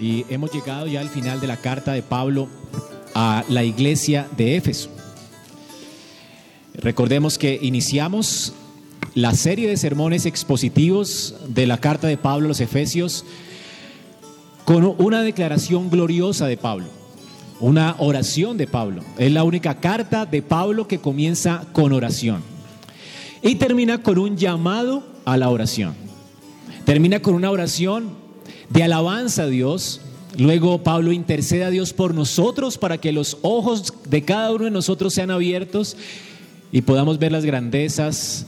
y hemos llegado ya al final de la carta de Pablo a la iglesia de Éfeso. Recordemos que iniciamos la serie de sermones expositivos de la carta de Pablo a los Efesios con una declaración gloriosa de Pablo, una oración de Pablo. Es la única carta de Pablo que comienza con oración y termina con un llamado a la oración. Termina con una oración de alabanza a Dios. Luego Pablo intercede a Dios por nosotros para que los ojos de cada uno de nosotros sean abiertos y podamos ver las grandezas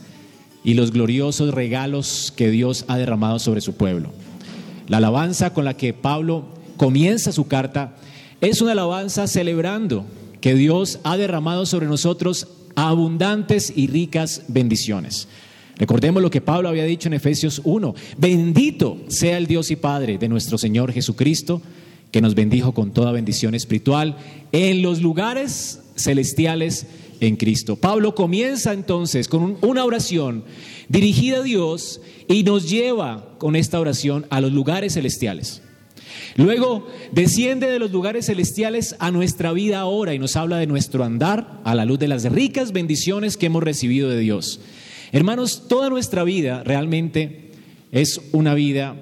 y los gloriosos regalos que Dios ha derramado sobre su pueblo. La alabanza con la que Pablo comienza su carta es una alabanza celebrando que Dios ha derramado sobre nosotros abundantes y ricas bendiciones. Recordemos lo que Pablo había dicho en Efesios 1. Bendito sea el Dios y Padre de nuestro Señor Jesucristo, que nos bendijo con toda bendición espiritual en los lugares celestiales en Cristo. Pablo comienza entonces con una oración dirigida a Dios y nos lleva con esta oración a los lugares celestiales. Luego desciende de los lugares celestiales a nuestra vida ahora y nos habla de nuestro andar a la luz de las ricas bendiciones que hemos recibido de Dios. Hermanos, toda nuestra vida realmente es una vida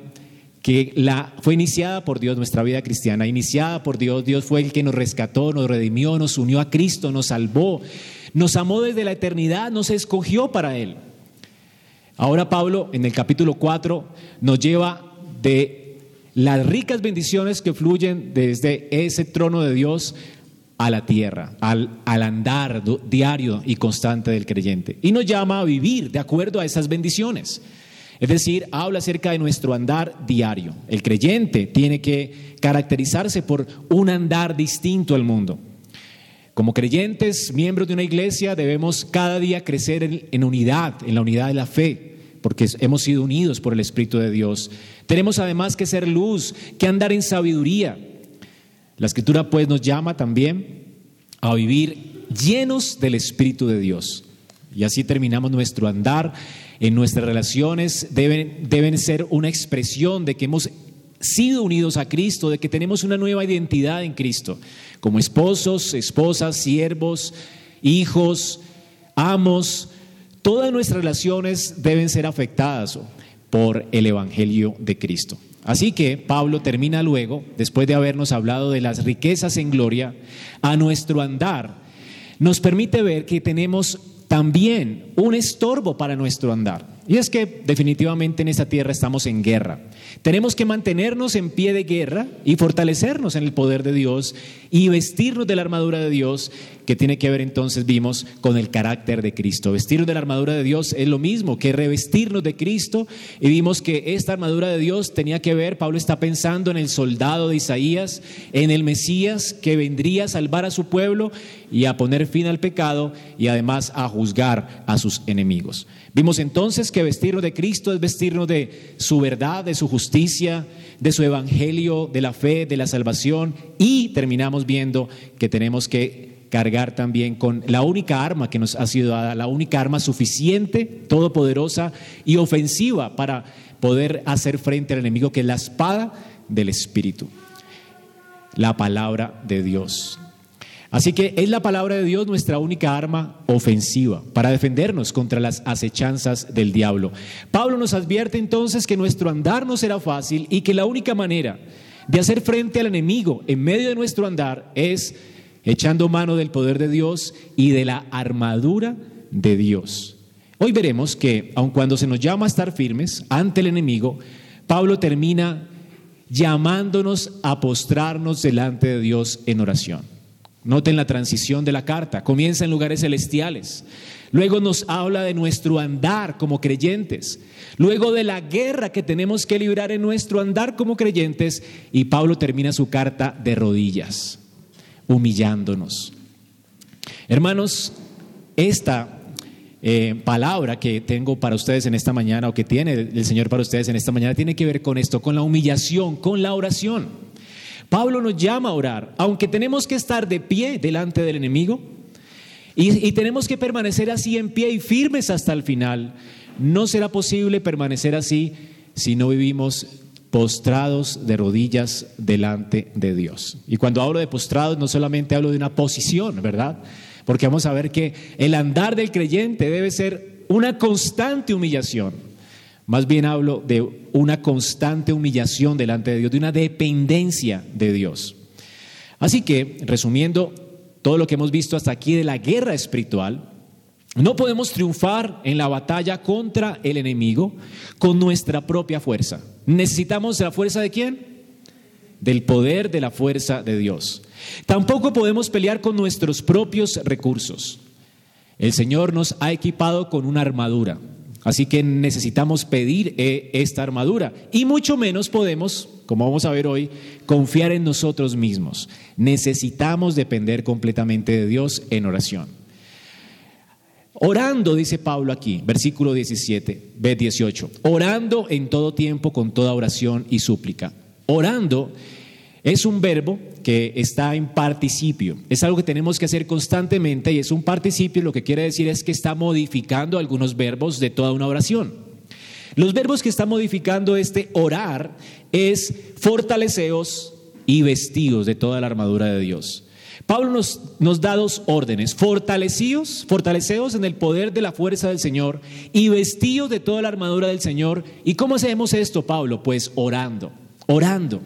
que la, fue iniciada por Dios, nuestra vida cristiana, iniciada por Dios. Dios fue el que nos rescató, nos redimió, nos unió a Cristo, nos salvó, nos amó desde la eternidad, nos escogió para Él. Ahora Pablo en el capítulo 4 nos lleva de las ricas bendiciones que fluyen desde ese trono de Dios a la tierra, al, al, andar diario y constante del creyente. Y nos llama a vivir de acuerdo a esas bendiciones. Es decir, habla acerca de nuestro andar diario. El creyente tiene que caracterizarse por un andar distinto al mundo. Como creyentes, miembros de una iglesia, debemos cada día crecer en, en unidad, en la unidad de la fe, porque hemos sido unidos por el Espíritu de Dios. Tenemos además que ser luz, que andar en sabiduría, la escritura pues nos llama también a vivir llenos del Espíritu de Dios. Y así terminamos nuestro andar en nuestras relaciones. Deben, deben ser una expresión de que hemos sido unidos a Cristo, de que tenemos una nueva identidad en Cristo, como esposos, esposas, siervos, hijos, amos. Todas nuestras relaciones deben ser afectadas por el Evangelio de Cristo. Así que Pablo termina luego, después de habernos hablado de las riquezas en gloria, a nuestro andar, nos permite ver que tenemos también un estorbo para nuestro andar. Y es que definitivamente en esta tierra estamos en guerra. Tenemos que mantenernos en pie de guerra y fortalecernos en el poder de Dios y vestirnos de la armadura de Dios, que tiene que ver entonces, vimos, con el carácter de Cristo. Vestirnos de la armadura de Dios es lo mismo que revestirnos de Cristo y vimos que esta armadura de Dios tenía que ver, Pablo está pensando en el soldado de Isaías, en el Mesías que vendría a salvar a su pueblo y a poner fin al pecado y además a juzgar a sus enemigos. Vimos entonces que vestirnos de Cristo es vestirnos de su verdad, de su justicia, de su evangelio, de la fe, de la salvación y terminamos viendo que tenemos que cargar también con la única arma que nos ha sido dada, la única arma suficiente, todopoderosa y ofensiva para poder hacer frente al enemigo, que es la espada del Espíritu, la palabra de Dios. Así que es la palabra de Dios nuestra única arma ofensiva para defendernos contra las acechanzas del diablo. Pablo nos advierte entonces que nuestro andar no será fácil y que la única manera de hacer frente al enemigo en medio de nuestro andar es echando mano del poder de Dios y de la armadura de Dios. Hoy veremos que, aun cuando se nos llama a estar firmes ante el enemigo, Pablo termina llamándonos a postrarnos delante de Dios en oración. Noten la transición de la carta. Comienza en lugares celestiales. Luego nos habla de nuestro andar como creyentes. Luego de la guerra que tenemos que librar en nuestro andar como creyentes. Y Pablo termina su carta de rodillas, humillándonos. Hermanos, esta eh, palabra que tengo para ustedes en esta mañana o que tiene el Señor para ustedes en esta mañana tiene que ver con esto, con la humillación, con la oración. Pablo nos llama a orar, aunque tenemos que estar de pie delante del enemigo y, tenemos que permanecer así en pie y firmes hasta el final. No será posible permanecer así si no vivimos postrados de rodillas delante de Dios. Y cuando hablo de postrados no solamente hablo de una posición, ¿verdad? Porque vamos a ver que el andar del creyente debe ser una constante humillación. Más bien hablo de una constante humillación delante de Dios, de una dependencia de Dios. Así que, resumiendo todo lo que hemos visto hasta aquí de la guerra espiritual, no podemos triunfar en la batalla contra el enemigo con nuestra propia fuerza. ¿Necesitamos la fuerza de quién? Del poder de la fuerza de Dios. Tampoco podemos pelear con nuestros propios recursos. El Señor nos ha equipado con una armadura, así que necesitamos pedir eh, esta armadura. Y mucho menos podemos, como vamos a ver hoy, confiar en nosotros mismos. Necesitamos depender completamente de Dios en oración. Orando, dice Pablo aquí, versículo 17, b 18, orando en todo tiempo con toda oración y súplica. Orando es un verbo que está en participio, es algo que tenemos que hacer constantemente y es un participio, lo que quiere decir es que está modificando algunos verbos de toda una oración. Los verbos que está modificando este orar es fortaleceos y vestidos de toda la armadura de Dios. Pablo nos, nos da dos órdenes, fortalecidos, fortaleceos en el poder de la fuerza del Señor y vestidos de toda la armadura del Señor. ¿Y cómo hacemos esto, Pablo? Pues orando, orando.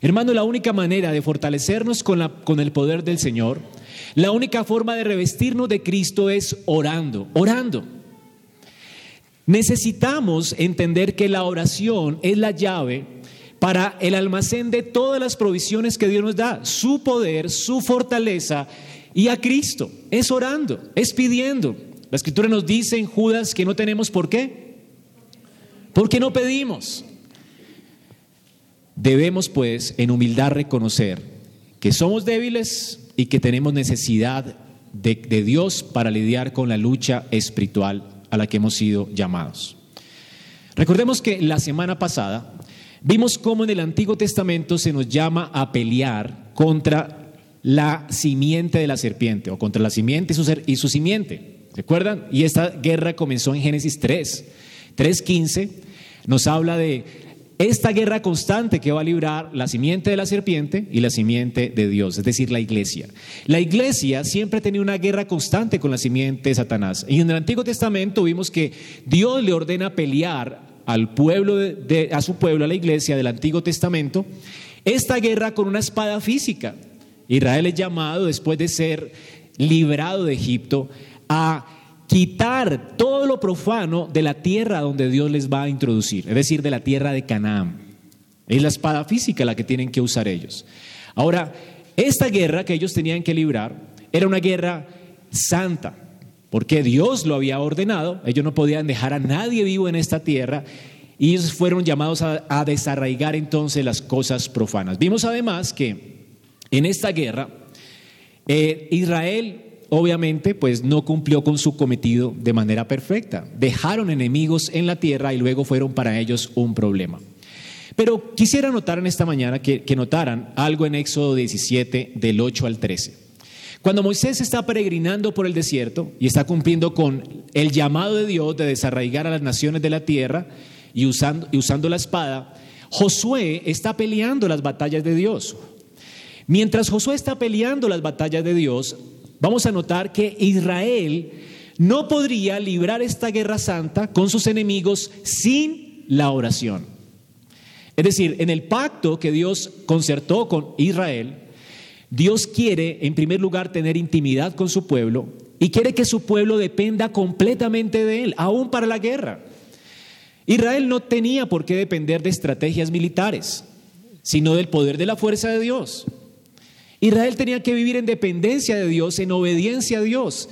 Hermano, la única manera de fortalecernos con, la, con el poder del Señor, la única forma de revestirnos de Cristo es orando, orando. Necesitamos entender que la oración es la llave para el almacén de todas las provisiones que Dios nos da, su poder, su fortaleza y a Cristo. Es orando, es pidiendo. La escritura nos dice en Judas que no tenemos por qué. Porque no pedimos. Debemos pues en humildad reconocer que somos débiles y que tenemos necesidad de, de Dios para lidiar con la lucha espiritual a la que hemos sido llamados. Recordemos que la semana pasada Vimos cómo en el Antiguo Testamento se nos llama a pelear contra la simiente de la serpiente o contra la simiente y su, y su simiente. Y esta guerra comenzó en Génesis 3. 3.15 nos habla de esta guerra constante que va a librar la simiente de la serpiente y la simiente de Dios, es decir, la iglesia. La iglesia siempre ha tenido una guerra constante con la simiente de Satanás. Y en el Antiguo Testamento vimos que Dios le ordena pelear al pueblo a su pueblo, a la iglesia del Antiguo Testamento, esta guerra con una espada física. Israel es llamado, después de ser liberado de Egipto, a quitar todo lo profano de la tierra donde Dios les va a introducir, es decir, de la tierra de Canaán. Es la espada física la que tienen que usar ellos. Ahora, esta guerra que ellos tenían que librar era una guerra santa, porque Dios lo había ordenado, ellos no podían dejar a nadie vivo en esta tierra y ellos fueron llamados a, desarraigar entonces las cosas profanas. Vimos además que en esta guerra eh, Israel obviamente pues no cumplió con su cometido de manera perfecta. Dejaron enemigos en la tierra y luego fueron para ellos un problema. Pero quisiera notar en esta mañana que, que notaran algo en Éxodo 17 del 8 al 13. Cuando Moisés está peregrinando por el desierto y está cumpliendo con el llamado de Dios de desarraigar a las naciones de la tierra y usando, y usando la espada, Josué está peleando las batallas de Dios. Mientras Josué está peleando las batallas de Dios, vamos a notar que Israel no podría librar esta guerra santa con sus enemigos sin la oración. Es decir, en el pacto que Dios concertó con Israel, Dios quiere, en primer lugar, tener intimidad con su pueblo y quiere que su pueblo dependa completamente de él, aún para la guerra. Israel no tenía por qué depender de estrategias militares, sino del poder de la fuerza de Dios. Israel tenía que vivir en dependencia de Dios, en obediencia a Dios.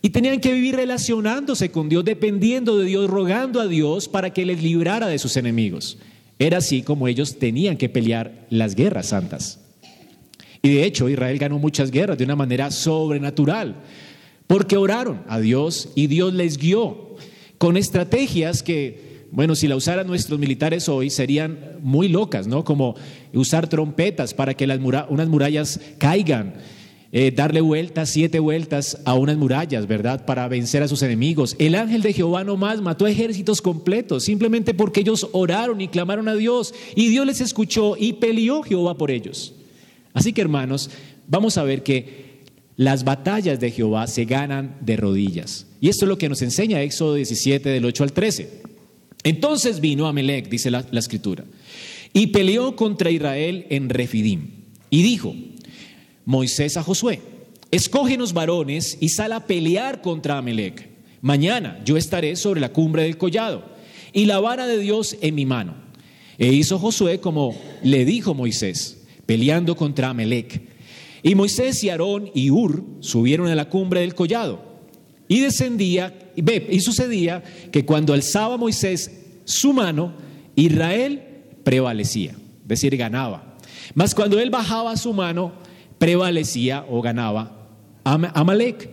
Y tenían que vivir relacionándose con Dios, dependiendo de Dios, rogando a Dios para que les librara de sus enemigos. Era así como ellos tenían que pelear las guerras santas. Y de hecho Israel ganó muchas guerras de una manera sobrenatural, porque oraron a Dios y Dios les guió con estrategias que, bueno, si la usaran nuestros militares hoy serían muy locas, ¿no? Como usar trompetas para que las unas murallas caigan, eh, darle vueltas, siete vueltas a unas murallas, ¿verdad? Para vencer a sus enemigos. El ángel de Jehová no más mató ejércitos completos, simplemente porque ellos oraron y clamaron a Dios y Dios les escuchó y peleó Jehová por ellos. Así que hermanos, vamos a ver que las batallas de Jehová se ganan de rodillas. Y esto es lo que nos enseña Éxodo 17 del 8 al 13. Entonces vino Amelec, dice la, escritura, y peleó contra Israel en Refidim. Y dijo, Moisés a Josué, escógenos varones y sal a pelear contra Amelec. Mañana yo estaré sobre la cumbre del collado y la vara de Dios en mi mano. E hizo Josué como le dijo Moisés, peleando contra Amelec. Y Moisés y Aarón y Ur subieron a la cumbre del collado. Y descendía, y sucedía que cuando alzaba Moisés su mano, Israel prevalecía, es decir, ganaba. Mas cuando él bajaba su mano, prevalecía o ganaba Amalek.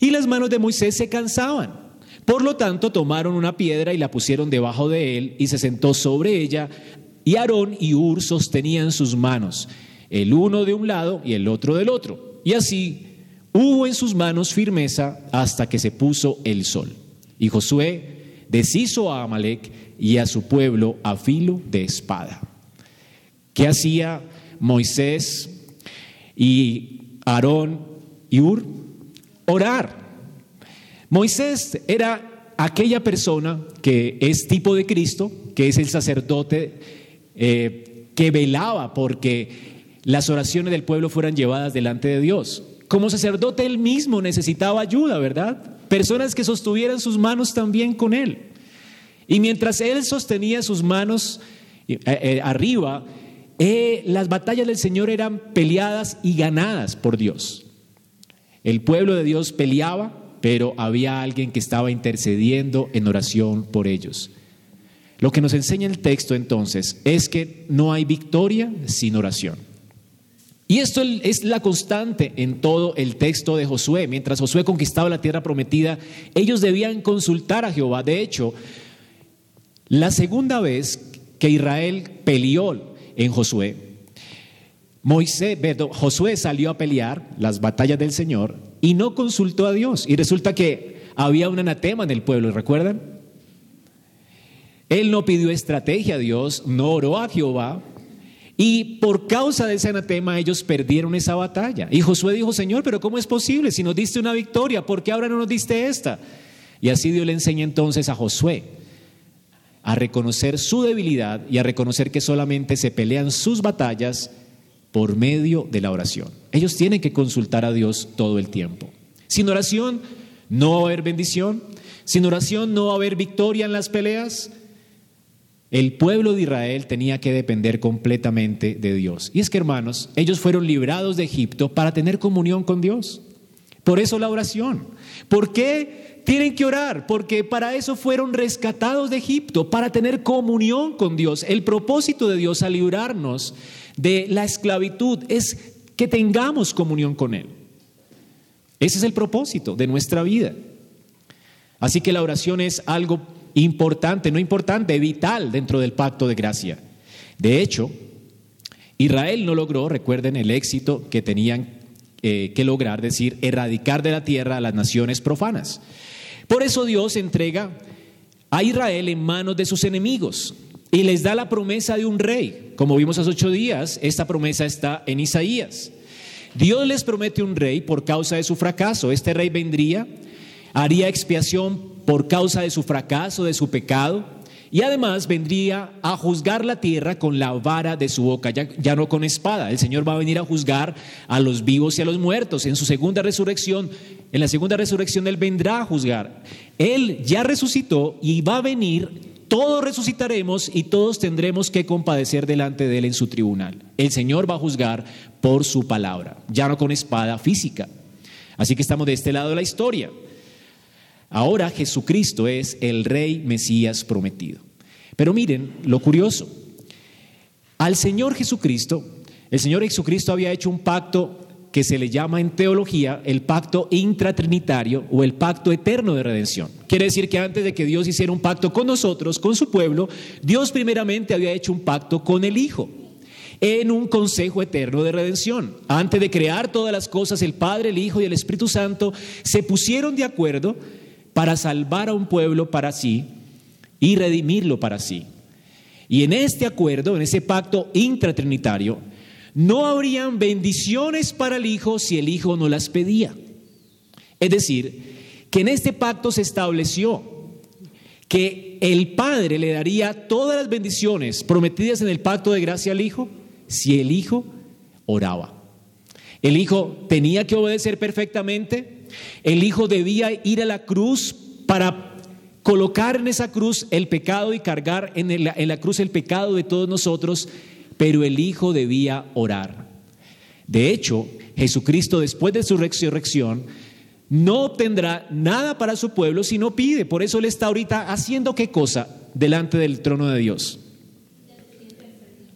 Y las manos de Moisés se cansaban. Por lo tanto, tomaron una piedra y la pusieron debajo de él y se sentó sobre ella. Y Aarón y Ur sostenían sus manos, el uno de un lado y el otro del otro. Y así hubo en sus manos firmeza hasta que se puso el sol. Y Josué deshizo a Amalek y a su pueblo a filo de espada. ¿Qué hacía Moisés y Aarón y Ur, orar. Moisés era aquella persona que es tipo de Cristo, que es el sacerdote eh, que velaba porque las oraciones del pueblo fueran llevadas delante de Dios. Como sacerdote él mismo necesitaba ayuda, ¿verdad? Personas que sostuvieran sus manos también con él. Y mientras él sostenía sus manos eh, eh, arriba, eh, las batallas del Señor eran peleadas y ganadas por Dios. El pueblo de Dios peleaba, pero había alguien que estaba intercediendo en oración por ellos. Lo que nos enseña el texto entonces es que no hay victoria sin oración. Y esto es la constante en todo el texto de Josué. Mientras Josué conquistaba la tierra prometida, ellos debían consultar a Jehová. De hecho, la segunda vez que Israel peleó en Josué. Moisés, Josué salió a pelear las batallas del Señor y no consultó a Dios. Y resulta que había un anatema en el pueblo, ¿recuerdan? Él no pidió estrategia a Dios, no oró a Jehová. Y por causa de ese anatema ellos perdieron esa batalla. Y Josué dijo, Señor, pero ¿cómo es posible? Si nos diste una victoria, ¿por qué ahora no nos diste esta? Y así Dios le enseña entonces a Josué a reconocer su debilidad y a reconocer que solamente se pelean sus batallas por medio de la oración. Ellos tienen que consultar a Dios todo el tiempo. Sin oración no va a haber bendición, sin oración no va a haber victoria en las peleas. El pueblo de Israel tenía que depender completamente de Dios. Y es que, hermanos, ellos fueron librados de Egipto para tener comunión con Dios. Por eso la oración. ¿Por qué tienen que orar porque para eso fueron rescatados de Egipto, para tener comunión con Dios. El propósito de Dios al librarnos de la esclavitud es que tengamos comunión con Él. Ese es el propósito de nuestra vida. Así que la oración es algo importante, no importante, vital dentro del pacto de gracia. De hecho, Israel no logró, recuerden el éxito que tenían eh, que lograr, decir, erradicar de la tierra a las naciones profanas. Por eso Dios entrega a Israel en manos de sus enemigos y les da la promesa de un rey. Como vimos hace ocho días, esta promesa está en Isaías. Dios les promete un rey por causa de su fracaso. Este rey vendría, haría expiación por causa de su fracaso, de su pecado, y además vendría a juzgar la tierra con la vara de su boca, ya, no con espada. El Señor va a venir a juzgar a los vivos y a los muertos. En su segunda resurrección en la segunda resurrección Él vendrá a juzgar. Él ya resucitó y va a venir, todos resucitaremos y todos tendremos que compadecer delante de Él en su tribunal. El Señor va a juzgar por su palabra, ya no con espada física. Así que estamos de este lado de la historia. Ahora Jesucristo es el Rey Mesías prometido. Pero miren lo curioso. Al Señor Jesucristo, el Señor Jesucristo había hecho un pacto que se le llama en teología el pacto intratrinitario o el pacto eterno de redención. Quiere decir que antes de que Dios hiciera un pacto con nosotros, con su pueblo, Dios primeramente había hecho un pacto con el Hijo. en un consejo eterno de redención. Antes de crear todas las cosas, el Padre, el Hijo y el Espíritu Santo se pusieron de acuerdo para salvar a un pueblo para sí y redimirlo para sí. Y en este acuerdo, en ese pacto intratrinitario, no habrían bendiciones para el Hijo si el Hijo no las pedía. Es decir, que en este pacto se estableció que el Padre le daría todas las bendiciones prometidas en el pacto de gracia al Hijo si el Hijo oraba. El Hijo tenía que obedecer perfectamente, el Hijo debía ir a la cruz para colocar en esa cruz el pecado y cargar en la, cruz el pecado de todos nosotros, pero el Hijo debía orar. De hecho, Jesucristo después de su resurrección no obtendrá nada para su pueblo si no pide. Por eso Él está ahorita haciendo qué cosa delante del trono de Dios.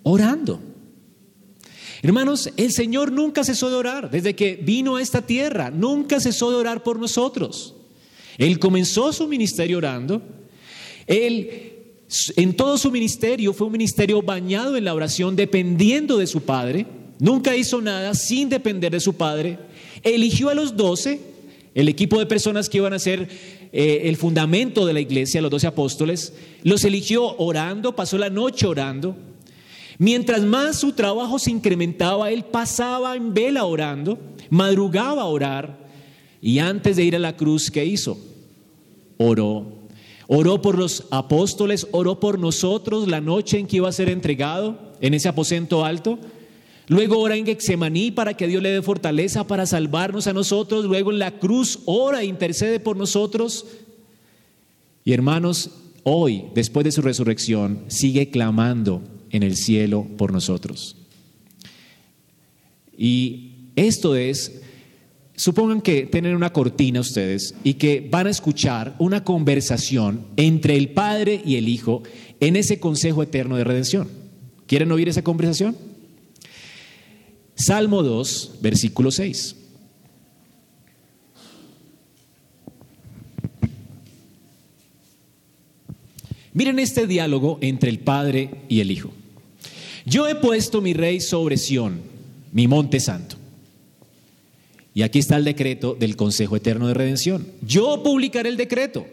Orando. Hermanos, el Señor nunca cesó de orar desde que vino a esta tierra, nunca cesó de orar por nosotros. Él comenzó su ministerio orando. Él en todo su ministerio fue un ministerio bañado en la oración, dependiendo de su Padre. Nunca hizo nada sin depender de su Padre. Eligió a los doce, el equipo de personas que iban a ser eh, el fundamento de la iglesia, los doce apóstoles. Los eligió orando, pasó la noche orando. Mientras más su trabajo se incrementaba, él pasaba en vela orando, madrugaba a orar y antes de ir a la cruz, ¿qué hizo? Oró. Oró por los apóstoles, oró por nosotros la noche en que iba a ser entregado en ese aposento alto. Luego ora en Gexemaní para que Dios le dé fortaleza para salvarnos a nosotros. Luego en la cruz ora e intercede por nosotros. Y hermanos, hoy, después de su resurrección, sigue clamando en el cielo por nosotros. Y esto es, supongan que tienen una cortina ustedes y que van a escuchar una conversación entre el Padre y el Hijo en ese consejo eterno de redención. ¿Quieren oír esa conversación? Salmo 2, versículo 6. Miren este diálogo entre el Padre y el Hijo. Yo he puesto mi rey sobre Sión, mi monte santo. Y aquí está el decreto del Consejo Eterno de Redención. Yo publicaré el decreto.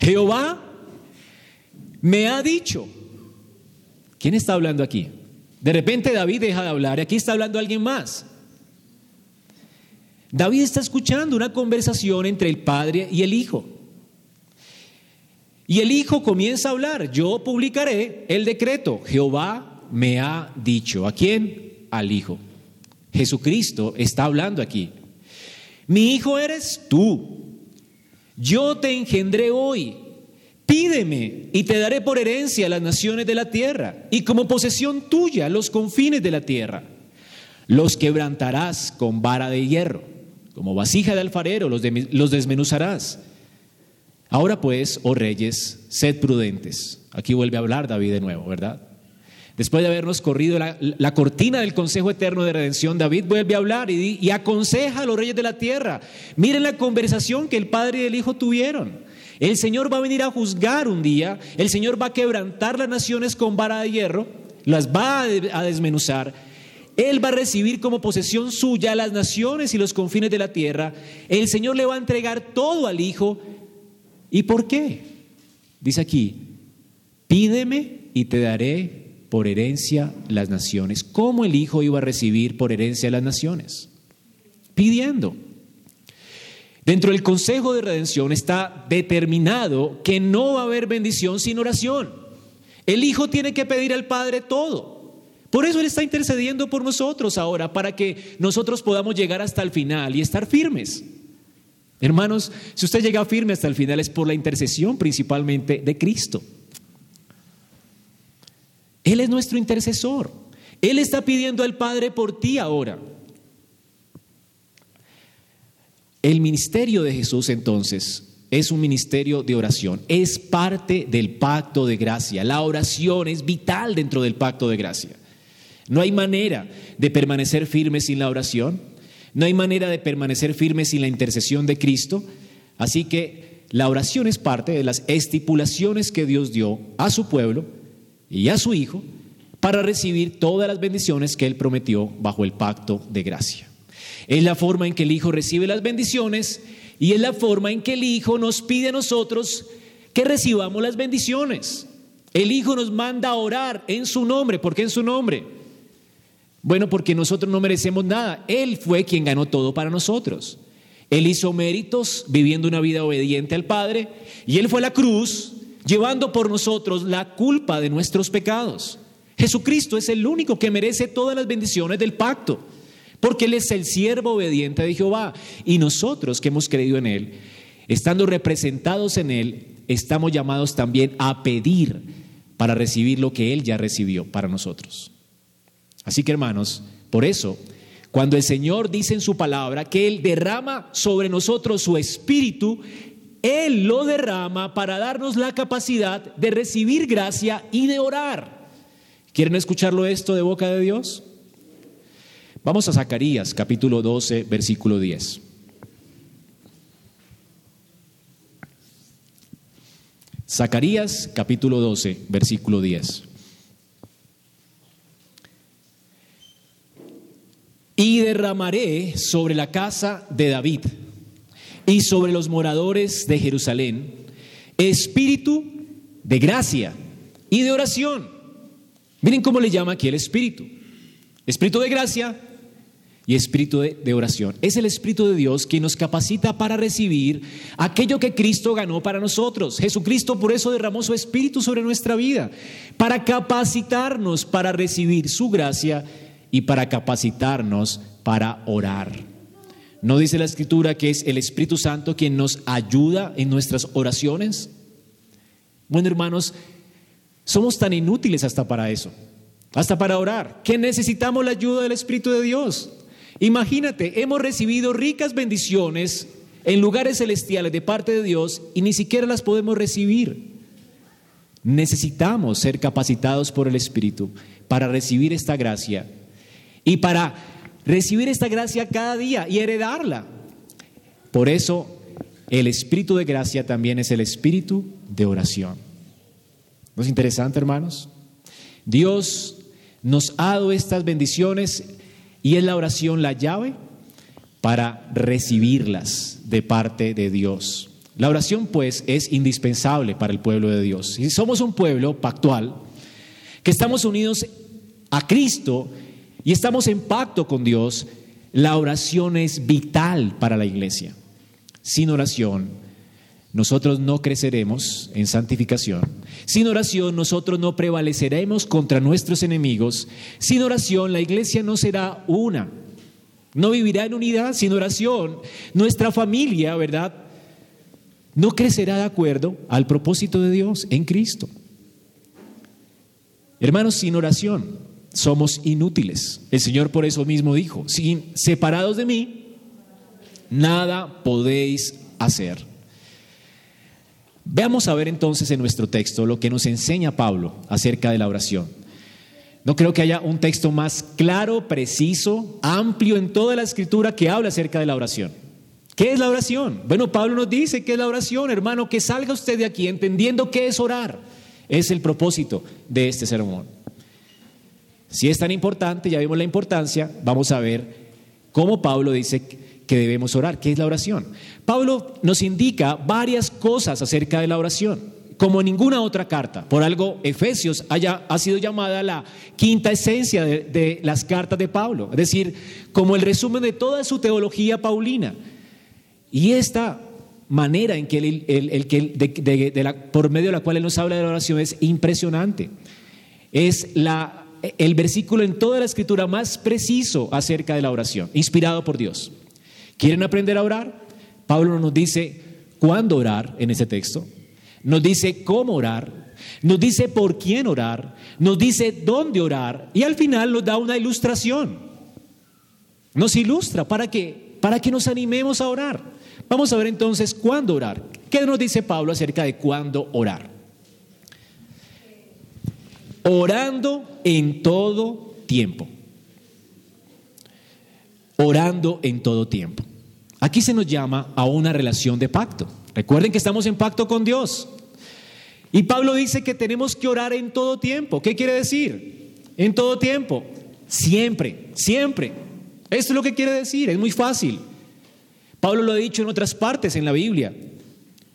Jehová me ha dicho. ¿Quién está hablando aquí? De repente David deja de hablar y aquí está hablando alguien más. David está escuchando una conversación entre el padre y el hijo. Y el hijo comienza a hablar, yo publicaré el decreto, Jehová me ha dicho. ¿A quién? Al hijo. Jesucristo está hablando aquí. Mi hijo eres tú. Yo te engendré hoy. Pídeme y te daré por herencia las naciones de la tierra y como posesión tuya los confines de la tierra. Los quebrantarás con vara de hierro, como vasija de alfarero los, los desmenuzarás Ahora pues, oh reyes, sed prudentes. Aquí vuelve a hablar David de nuevo, ¿verdad? Después de habernos corrido la, cortina del Consejo Eterno de Redención, David vuelve a hablar y, y, aconseja a los reyes de la tierra. Miren la conversación que el Padre y el Hijo tuvieron. El Señor va a venir a juzgar un día, el Señor va a quebrantar las naciones con vara de hierro, las va a desmenuzar. Él va a recibir como posesión suya las naciones y los confines de la tierra. El Señor le va a entregar todo al Hijo ¿Y por qué? Dice aquí, pídeme y te daré por herencia las naciones. ¿Cómo el Hijo iba a recibir por herencia las naciones? Pidiendo. Dentro del Consejo de Redención está determinado que no va a haber bendición sin oración. El Hijo tiene que pedir al Padre todo. Por eso Él está intercediendo por nosotros ahora, para que nosotros podamos llegar hasta el final y estar firmes. Hermanos, si usted llega firme hasta el final es por la intercesión principalmente de Cristo. Él es nuestro intercesor. Él está pidiendo al Padre por ti ahora. El ministerio de Jesús entonces es un ministerio de oración, es parte del pacto de gracia. La oración es vital dentro del pacto de gracia. No hay manera de permanecer firme sin la oración. No hay manera de permanecer firme sin la intercesión de Cristo. Así que la oración es parte de las estipulaciones que Dios dio a su pueblo y a su Hijo para recibir todas las bendiciones que Él prometió bajo el pacto de gracia. Es la forma en que el Hijo recibe las bendiciones y es la forma en que el Hijo nos pide a nosotros que recibamos las bendiciones. El Hijo nos manda a orar en su nombre. ¿Por qué en su nombre? Bueno, porque nosotros no merecemos nada. Él fue quien ganó todo para nosotros. Él hizo méritos viviendo una vida obediente al Padre y Él fue la cruz llevando por nosotros la culpa de nuestros pecados. Jesucristo es el único que merece todas las bendiciones del pacto, porque Él es el siervo obediente de Jehová y nosotros que hemos creído en Él, estando representados en Él, estamos llamados también a pedir para recibir lo que Él ya recibió para nosotros. Así que hermanos, por eso, cuando el Señor dice en su palabra que Él derrama sobre nosotros su espíritu, Él lo derrama para darnos la capacidad de recibir gracia y de orar. ¿Quieren escucharlo esto de boca de Dios? Vamos a Zacarías capítulo 12, versículo 10. Zacarías capítulo 12, versículo 10. Y derramaré sobre la casa de David y sobre los moradores de Jerusalén espíritu de gracia y de oración. Miren cómo le llama aquí el espíritu. Espíritu de gracia y espíritu de, oración. Es el Espíritu de Dios quien nos capacita para recibir aquello que Cristo ganó para nosotros. Jesucristo por eso derramó su espíritu sobre nuestra vida, para capacitarnos para recibir su gracia y para capacitarnos para orar. ¿No dice la escritura que es el Espíritu Santo quien nos ayuda en nuestras oraciones? Bueno, hermanos, somos tan inútiles hasta para eso, hasta para orar, que necesitamos la ayuda del Espíritu de Dios. Imagínate, hemos recibido ricas bendiciones en lugares celestiales de parte de Dios y ni siquiera las podemos recibir. Necesitamos ser capacitados por el Espíritu para recibir esta gracia y para recibir esta gracia cada día y heredarla. Por eso el espíritu de gracia también es el espíritu de oración. ¿No es interesante, hermanos? Dios nos ha dado estas bendiciones y es la oración la llave para recibirlas de parte de Dios. La oración, pues, es indispensable para el pueblo de Dios. Si somos un pueblo pactual, que estamos unidos a Cristo, y estamos en pacto con Dios, la oración es vital para la iglesia. Sin oración, nosotros no creceremos en santificación. Sin oración, nosotros no prevaleceremos contra nuestros enemigos. Sin oración, la iglesia no será una. No vivirá en unidad. Sin oración, nuestra familia, ¿verdad? No crecerá de acuerdo al propósito de Dios en Cristo. Hermanos, sin oración, somos inútiles. El Señor por eso mismo dijo, sin separados de mí, nada podéis hacer. Veamos a ver entonces en nuestro texto lo que nos enseña Pablo acerca de la oración. No creo que haya un texto más claro, preciso, amplio en toda la escritura que habla acerca de la oración. ¿Qué es la oración? Bueno, Pablo nos dice que es la oración, hermano, que salga usted de aquí entendiendo qué es orar. Es el propósito de este sermón. Si es tan importante, ya vimos la importancia, vamos a ver cómo Pablo dice que debemos orar, qué es la oración. Pablo nos indica varias cosas acerca de la oración, como ninguna otra carta. Por algo, Efesios haya, ha sido llamada la quinta esencia de, las cartas de Pablo, es decir, como el resumen de toda su teología paulina. Y esta manera en que, el, que por medio de la cual él nos habla de la oración es impresionante. Es la el versículo en toda la escritura más preciso acerca de la oración, inspirado por Dios. ¿Quieren aprender a orar? Pablo nos dice cuándo orar en ese texto, nos dice cómo orar, nos dice por quién orar, nos dice dónde orar y al final nos da una ilustración. Nos ilustra para que para que nos animemos a orar. Vamos a ver entonces cuándo orar. ¿Qué nos dice Pablo acerca de cuándo orar? Orando en todo tiempo. Orando en todo tiempo. Aquí se nos llama a una relación de pacto. Recuerden que estamos en pacto con Dios. Y Pablo dice que tenemos que orar en todo tiempo. ¿Qué quiere decir? en todo tiempo, siempre, siempre. Esto es lo que quiere decir, es muy fácil. Pablo lo ha dicho en otras partes en la Biblia.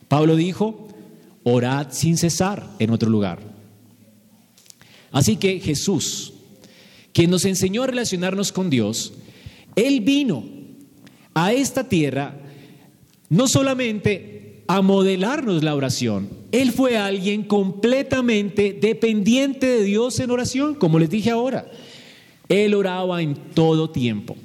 Pablo dijo, orad sin cesar en otro lugar. Así que Jesús, quien nos enseñó a relacionarnos con Dios, Él vino a esta tierra no solamente a modelarnos la oración, Él fue alguien completamente dependiente de Dios en oración, como les dije ahora. Él oraba en todo tiempo.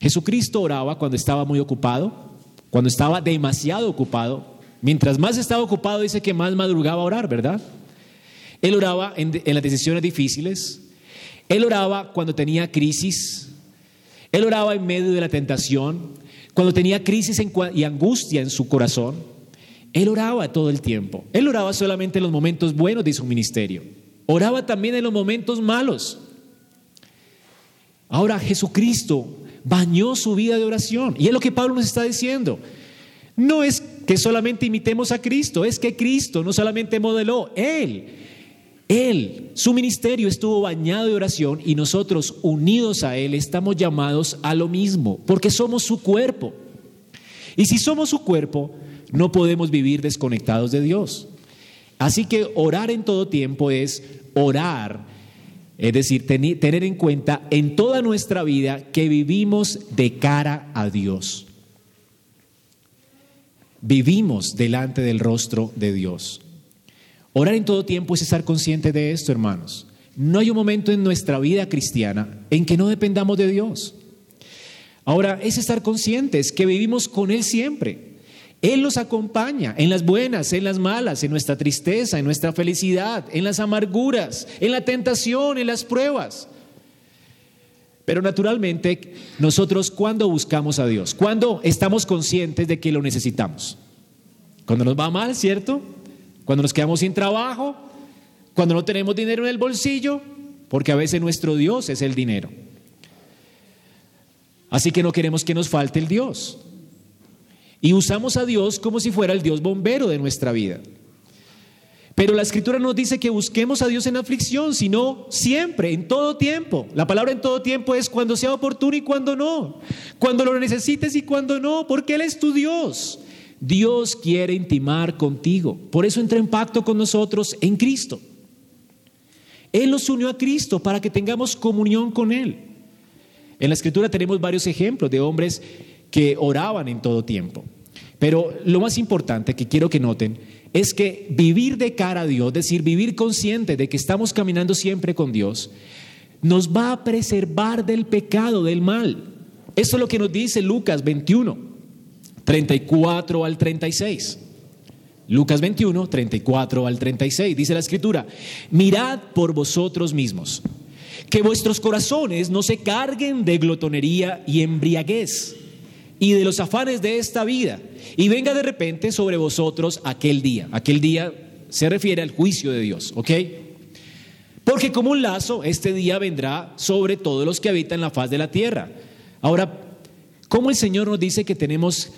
Jesucristo oraba cuando estaba muy ocupado, cuando estaba demasiado ocupado. Mientras más estaba ocupado, dice que más madrugaba a orar, ¿verdad? Él oraba en, las decisiones difíciles. Él oraba cuando tenía crisis. Él oraba en medio de la tentación. Cuando tenía crisis y angustia en su corazón. Él oraba todo el tiempo. Él oraba solamente en los momentos buenos de su ministerio. Oraba también en los momentos malos. Ahora Jesucristo bañó su vida de oración. Y es lo que Pablo nos está diciendo. No es que solamente imitemos a Cristo, es que Cristo no solamente modeló, Él, Él, su ministerio estuvo bañado de oración y nosotros unidos a Él estamos llamados a lo mismo, porque somos su cuerpo. Y si somos su cuerpo, no podemos vivir desconectados de Dios. Así que orar en todo tiempo es orar es decir, tener en cuenta en toda nuestra vida que vivimos de cara a Dios. Vivimos delante del rostro de Dios. Orar en todo tiempo es estar consciente de esto, hermanos. No hay un momento en nuestra vida cristiana en que no dependamos de Dios. Ahora, es estar conscientes que vivimos con Él siempre. Él nos acompaña en las buenas, en las malas, en nuestra tristeza, en nuestra felicidad, en las amarguras, en la tentación, en las pruebas. Pero naturalmente, nosotros cuando buscamos a Dios, cuando estamos conscientes de que lo necesitamos. Cuando nos va mal, ¿cierto? Cuando nos quedamos sin trabajo, cuando no tenemos dinero en el bolsillo, porque a veces nuestro Dios es el dinero. Así que no queremos que nos falte el Dios. Y usamos a Dios como si fuera el Dios bombero de nuestra vida. Pero la escritura nos dice que busquemos a Dios en aflicción, sino siempre, en todo tiempo. La palabra en todo tiempo es cuando sea oportuno y cuando no. Cuando lo necesites y cuando no, porque Él es tu Dios. Dios quiere intimar contigo. Por eso entra en pacto con nosotros en Cristo. Él nos unió a Cristo para que tengamos comunión con Él. En la escritura tenemos varios ejemplos de hombres que oraban en todo tiempo. Pero lo más importante que quiero que noten es que vivir de cara a Dios, es decir, vivir consciente de que estamos caminando siempre con Dios, nos va a preservar del pecado, del mal. Eso es lo que nos dice Lucas 21, 34 al 36. Lucas 21, 34 al 36. Dice la escritura, mirad por vosotros mismos, que vuestros corazones no se carguen de glotonería y embriaguez y de los afanes de esta vida, y venga de repente sobre vosotros aquel día. Aquel día se refiere al juicio de Dios, ¿ok? Porque como un lazo, este día vendrá sobre todos los que habitan la faz de la tierra. Ahora, ¿cómo el Señor nos dice que tenemos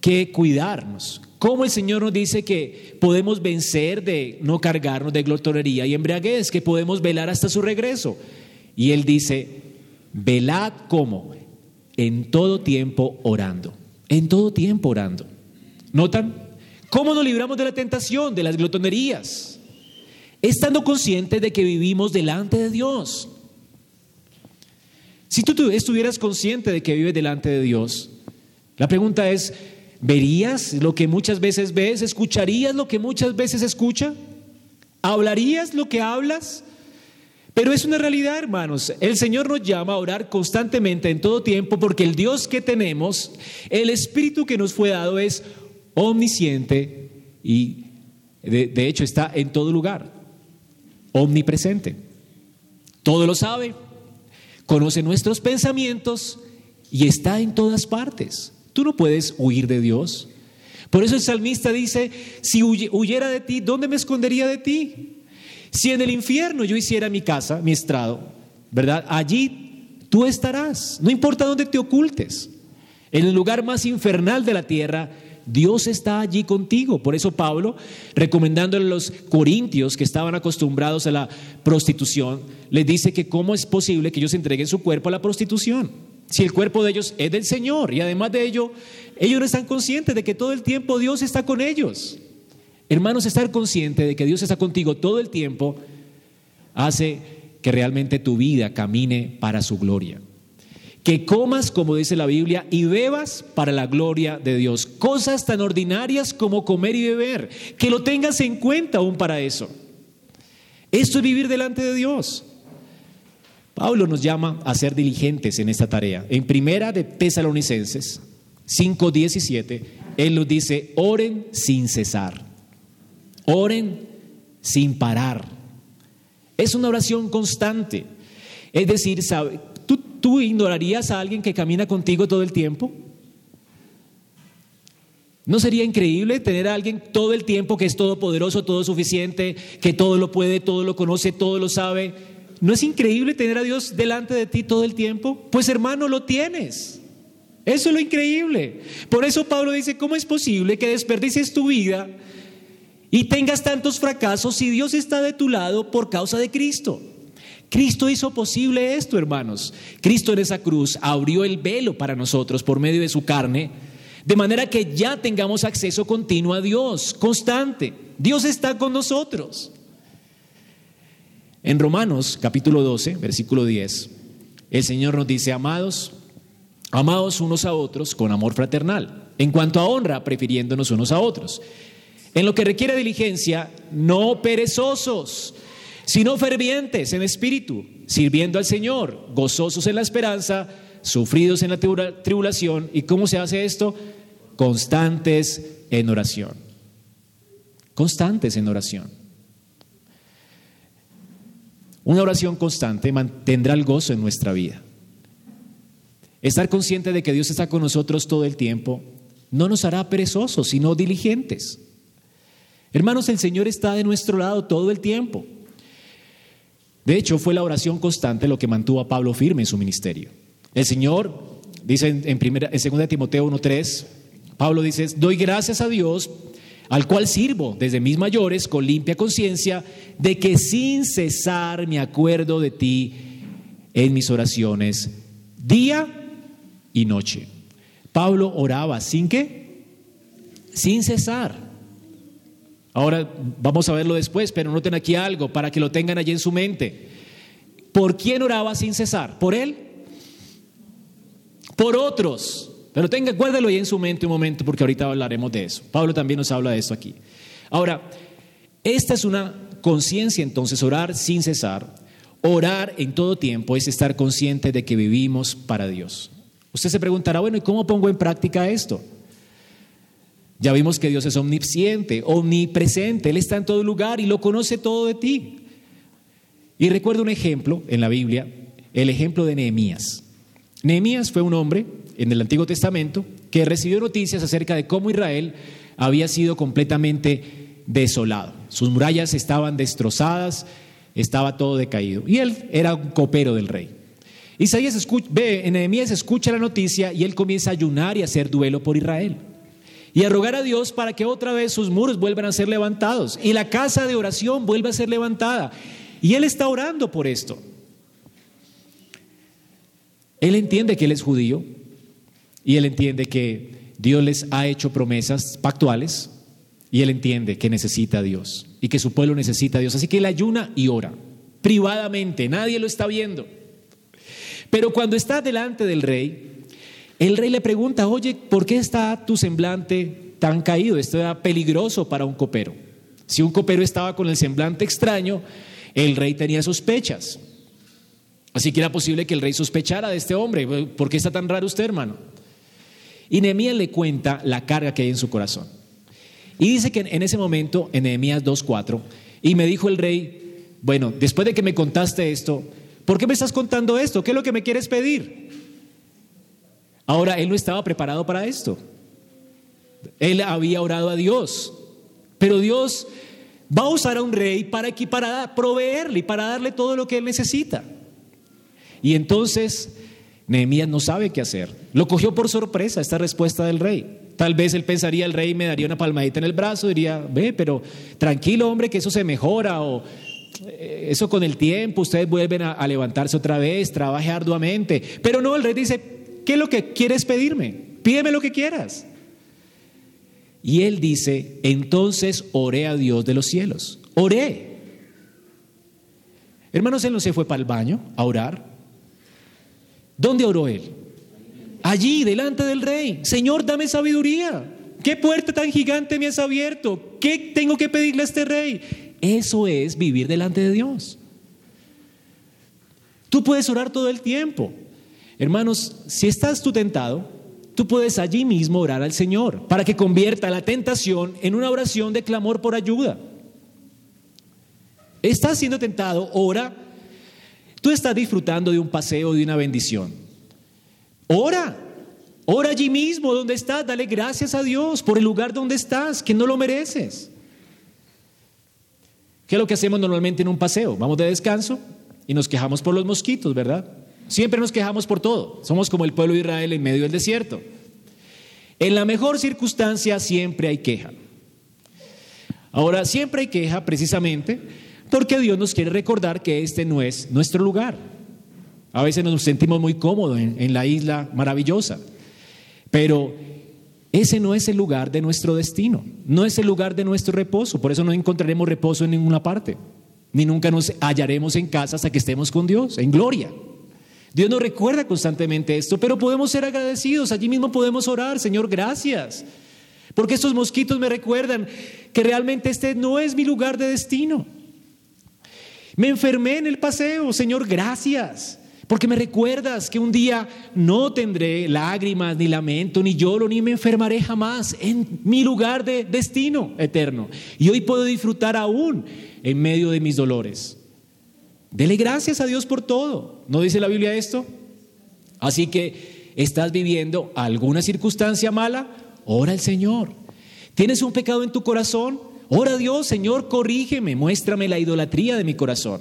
que cuidarnos? ¿Cómo el Señor nos dice que podemos vencer de no cargarnos de glotonería y embriaguez, que podemos velar hasta su regreso? Y Él dice, velad como en todo tiempo orando. En todo tiempo orando. ¿Notan? ¿Cómo nos libramos de la tentación, de las glotonerías? Estando conscientes de que vivimos delante de Dios. Si tú estuvieras consciente de que vives delante de Dios, la pregunta es, ¿verías lo que muchas veces ves? ¿Escucharías lo que muchas veces escucha? ¿Hablarías lo que hablas? Pero es una realidad, hermanos. El Señor nos llama a orar constantemente en todo tiempo porque el Dios que tenemos, el Espíritu que nos fue dado es omnisciente y de, hecho está en todo lugar, omnipresente. Todo lo sabe, conoce nuestros pensamientos y está en todas partes. Tú no puedes huir de Dios. Por eso el salmista dice, si huyera de ti, ¿dónde me escondería de ti? Si en el infierno yo hiciera mi casa, mi estrado, ¿verdad? Allí tú estarás, no importa dónde te ocultes. En el lugar más infernal de la tierra, Dios está allí contigo. Por eso Pablo, recomendándole a los corintios que estaban acostumbrados a la prostitución, les dice que cómo es posible que ellos entreguen su cuerpo a la prostitución. Si el cuerpo de ellos es del Señor y además de ello, ellos no están conscientes de que todo el tiempo Dios está con ellos. Hermanos, estar consciente de que Dios está contigo todo el tiempo hace que realmente tu vida camine para su gloria. Que comas, como dice la Biblia, y bebas para la gloria de Dios. Cosas tan ordinarias como comer y beber. Que lo tengas en cuenta aún para eso. Esto es vivir delante de Dios. Pablo nos llama a ser diligentes en esta tarea. En primera de Tesalonicenses 5:17, él nos dice, oren sin cesar. Oren sin parar. Es una oración constante. Es decir, ¿tú, ¿tú ignorarías a alguien que camina contigo todo el tiempo? ¿No sería increíble tener a alguien todo el tiempo que es todopoderoso, todo suficiente, que todo lo puede, todo lo conoce, todo lo sabe? ¿No es increíble tener a Dios delante de ti todo el tiempo? Pues hermano, lo tienes. Eso es lo increíble. Por eso Pablo dice, ¿cómo es posible que desperdicies tu vida y tengas tantos fracasos si Dios está de tu lado por causa de Cristo? Cristo hizo posible esto, hermanos. Cristo en esa cruz abrió el velo para nosotros por medio de su carne, de manera que ya tengamos acceso continuo a Dios, constante. Dios está con nosotros. En Romanos capítulo 12, versículo 10, el Señor nos dice, amados, amados unos a otros con amor fraternal, en cuanto a honra, prefiriéndonos unos a otros. En lo que requiere diligencia, no perezosos, sino fervientes en espíritu, sirviendo al Señor, gozosos en la esperanza, sufridos en la tribulación. ¿Y cómo se hace esto? Constantes en oración. Constantes en oración. Una oración constante mantendrá el gozo en nuestra vida. Estar consciente de que Dios está con nosotros todo el tiempo no nos hará perezosos, sino diligentes. Hermanos, el Señor está de nuestro lado todo el tiempo. De hecho, fue la oración constante lo que mantuvo a Pablo firme en su ministerio. El Señor, dice en, primera, en 2 Timoteo 1.3, Pablo dice, doy gracias a Dios al cual sirvo desde mis mayores con limpia conciencia de que sin cesar me acuerdo de ti en mis oraciones, día y noche. Pablo oraba sin qué? Sin cesar. Ahora vamos a verlo después, pero noten aquí algo para que lo tengan allí en su mente. ¿Por quién oraba sin cesar? ¿Por él? Por otros. Pero tenga, guárdalo ahí en su mente un momento porque ahorita hablaremos de eso. Pablo también nos habla de esto aquí. Ahora, esta es una conciencia entonces, orar sin cesar. Orar en todo tiempo es estar consciente de que vivimos para Dios. Usted se preguntará, bueno, ¿y cómo pongo en práctica esto? Ya vimos que Dios es omnisciente, omnipresente, Él está en todo lugar y lo conoce todo de ti. Y recuerdo un ejemplo en la Biblia, el ejemplo de Nehemías. Nehemías fue un hombre en el Antiguo Testamento que recibió noticias acerca de cómo Israel había sido completamente desolado. Sus murallas estaban destrozadas, estaba todo decaído. Y él era un copero del rey. Isaías escucha, ve, en Nehemías escucha la noticia y él comienza a ayunar y a hacer duelo por Israel. Y a rogar a Dios para que otra vez sus muros vuelvan a ser levantados y la casa de oración vuelva a ser levantada. Y él está orando por esto. Él entiende que él es judío, y él entiende que Dios les ha hecho promesas pactuales y él entiende que necesita a Dios y que su pueblo necesita a Dios. Así que él ayuna y ora, privadamente, nadie lo está viendo. Pero cuando está delante del rey, el rey le pregunta, oye, ¿por qué está tu semblante tan caído? Esto era peligroso para un copero. Si un copero estaba con el semblante extraño, el rey tenía sospechas. Así que era posible que el rey sospechara de este hombre. ¿Por qué está tan raro usted, hermano? Y Nehemías le cuenta la carga que hay en su corazón. Y dice que en ese momento, en Nehemías 2.4, y me dijo el rey, bueno, después de que me contaste esto, ¿por qué me estás contando esto? ¿Qué es lo que me quieres pedir? Ahora, él no estaba preparado para esto. Él había orado a Dios, pero Dios va a usar a un rey para, para proveerle y para darle todo lo que él necesita. Y entonces Nehemías no sabe qué hacer. Lo cogió por sorpresa esta respuesta del rey. Tal vez él pensaría, el rey me daría una palmadita en el brazo, diría, ve, pero tranquilo hombre, que eso se mejora o eh, eso con el tiempo, ustedes vuelven a, a levantarse otra vez, trabaje arduamente. Pero no, el rey dice, ¿qué es lo que quieres pedirme? Pídeme lo que quieras. Y él dice, entonces oré a Dios de los cielos. Oré. Hermanos, él no se fue para el baño a orar. ¿Dónde oró él? Allí, delante del rey. Señor, dame sabiduría. ¿Qué puerta tan gigante me has abierto? ¿Qué tengo que pedirle a este rey? Eso es vivir delante de Dios. Tú puedes orar todo el tiempo. Hermanos, si estás tú tentado, tú puedes allí mismo orar al Señor para que convierta la tentación en una oración de clamor por ayuda. Estás siendo tentado, ora. Tú estás disfrutando de un paseo, de una bendición. Ora. Ora allí mismo donde estás. Dale gracias a Dios por el lugar donde estás, que no lo mereces. ¿Qué es lo que hacemos normalmente en un paseo? Vamos de descanso y nos quejamos por los mosquitos, ¿verdad? Siempre nos quejamos por todo. Somos como el pueblo de Israel en medio del desierto. En la mejor circunstancia siempre hay queja. Ahora, siempre hay queja precisamente porque Dios nos quiere recordar que este no es nuestro lugar. A veces nos sentimos muy cómodos en, la isla maravillosa, pero ese no es el lugar de nuestro destino, no es el lugar de nuestro reposo, por eso no encontraremos reposo en ninguna parte, ni nunca nos hallaremos en casa hasta que estemos con Dios, en gloria. Dios nos recuerda constantemente esto, pero podemos ser agradecidos, allí mismo podemos orar, Señor, gracias, porque estos mosquitos me recuerdan que realmente este no es mi lugar de destino. Me enfermé en el paseo, Señor, gracias. Porque me recuerdas que un día no tendré lágrimas, ni lamento, ni lloro, ni me enfermaré jamás en mi lugar de destino eterno. Y hoy puedo disfrutar aún en medio de mis dolores. Dele gracias a Dios por todo. ¿No dice la Biblia esto? Así que estás viviendo alguna circunstancia mala, ora al Señor. ¿Tienes un pecado en tu corazón? Ora a Dios, Señor, corrígeme, muéstrame la idolatría de mi corazón.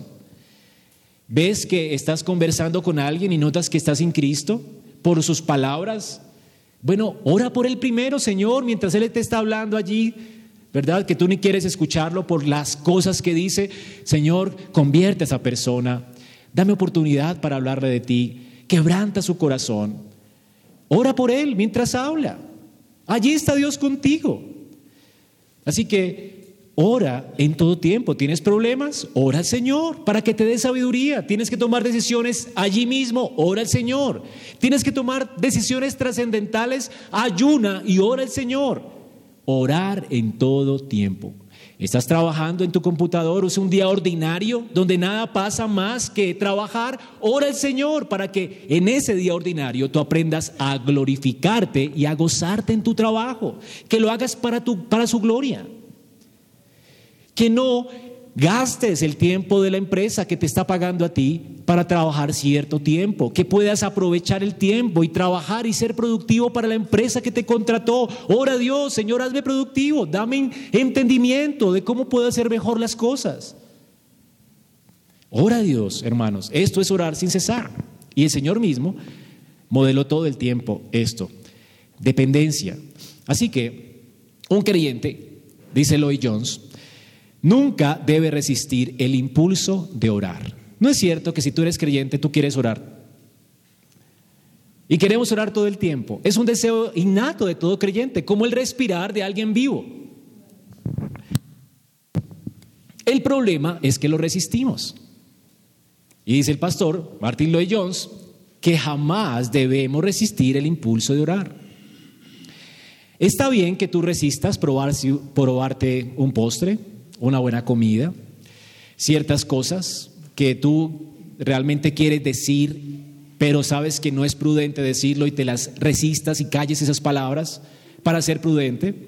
¿Ves que estás conversando con alguien y notas que estás sin Cristo por sus palabras? Bueno, ora por él primero, Señor, mientras Él te está hablando allí, ¿verdad? Que tú ni quieres escucharlo por las cosas que dice. Señor, convierte a esa persona. Dame oportunidad para hablarle de ti. Quebranta su corazón. Ora por él mientras habla. Allí está Dios contigo. Así que Ora en todo tiempo. ¿Tienes problemas? Ora al Señor para que te dé sabiduría. Tienes que tomar decisiones allí mismo. Ora al Señor. Tienes que tomar decisiones trascendentales. Ayuna y ora al Señor. Orar en todo tiempo. ¿Estás trabajando en tu computador? ¿Es un día ordinario donde nada pasa más que trabajar? Ora al Señor para que en ese día ordinario tú aprendas a glorificarte y a gozarte en tu trabajo. Que lo hagas para, tu, para su gloria que no gastes el tiempo de la empresa que te está pagando a ti para trabajar cierto tiempo, que puedas aprovechar el tiempo y trabajar y ser productivo para la empresa que te contrató. Ora Dios, Señor, hazme productivo, dame entendimiento de cómo puedo hacer mejor las cosas. Ora Dios, hermanos, esto es orar sin cesar. Y el Señor mismo modeló todo el tiempo esto, dependencia. Así que un creyente, dice Lloyd Jones, nunca debe resistir el impulso de orar. No es cierto que si tú eres creyente tú quieres orar. Y queremos orar todo el tiempo. Es un deseo innato de todo creyente, como el respirar de alguien vivo. El problema es que lo resistimos. Y dice el pastor Martin Lloyd Jones que jamás debemos resistir el impulso de orar. Está bien que tú resistas probar, probarte un postre, una buena comida, ciertas cosas que tú realmente quieres decir, pero sabes que no es prudente decirlo y te las resistas y calles esas palabras para ser prudente.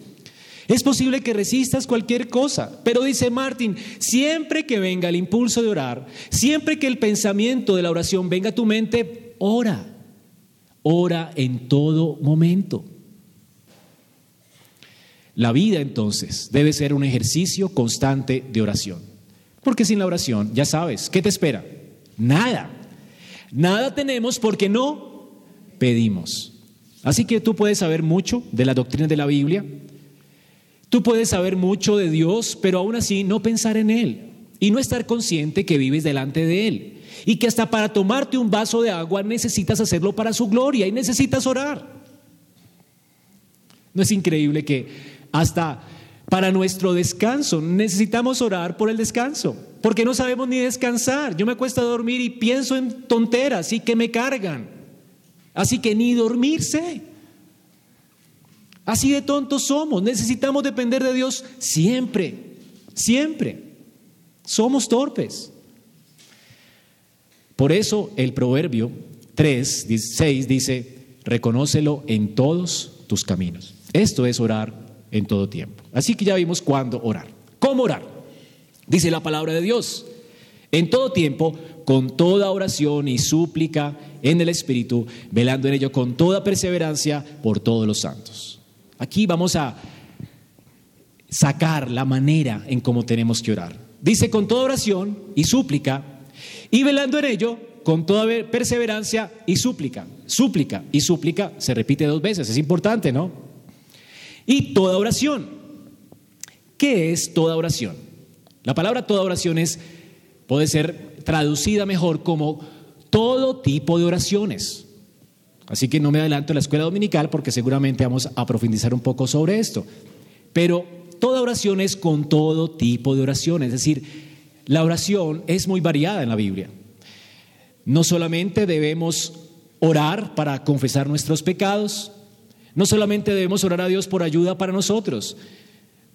Es posible que resistas cualquier cosa, pero dice Martín, siempre que venga el impulso de orar, siempre que el pensamiento de la oración venga a tu mente, ora, ora en todo momento. La vida entonces debe ser un ejercicio constante de oración. Porque sin la oración, ya sabes, ¿qué te espera? Nada. Nada tenemos porque no pedimos. Así que tú puedes saber mucho de la doctrina de la Biblia, tú puedes saber mucho de Dios, pero aún así no pensar en Él y no estar consciente que vives delante de Él y que hasta para tomarte un vaso de agua necesitas hacerlo para su gloria y necesitas orar. ¿No es increíble que hasta para nuestro descanso necesitamos orar por el descanso? Porque no sabemos ni descansar. Yo me acuesto a dormir y pienso en tonteras y que me cargan. Así que ni dormirse. Así de tontos somos. Necesitamos depender de Dios siempre, siempre. Somos torpes. Por eso el proverbio 3, 6 dice, reconócelo en todos tus caminos. Esto es orar en todo tiempo. Así que ya vimos cuándo orar. ¿Cómo orar? Dice la palabra de Dios. En todo tiempo, con toda oración y súplica en el Espíritu, velando en ello con toda perseverancia por todos los santos. Aquí vamos a sacar la manera en cómo tenemos que orar. Dice con toda oración y súplica, y velando en ello con toda perseverancia y súplica. Súplica y súplica se repite dos veces, es importante, ¿no? Y toda oración. ¿Qué es toda oración? La palabra toda oración es, puede ser traducida mejor como todo tipo de oraciones. Así que no me adelanto a la escuela dominical porque seguramente vamos a profundizar un poco sobre esto. Pero toda oración es con todo tipo de oraciones. Es decir, la oración es muy variada en la Biblia. No solamente debemos orar para confesar nuestros pecados, no solamente debemos orar a Dios por ayuda para nosotros,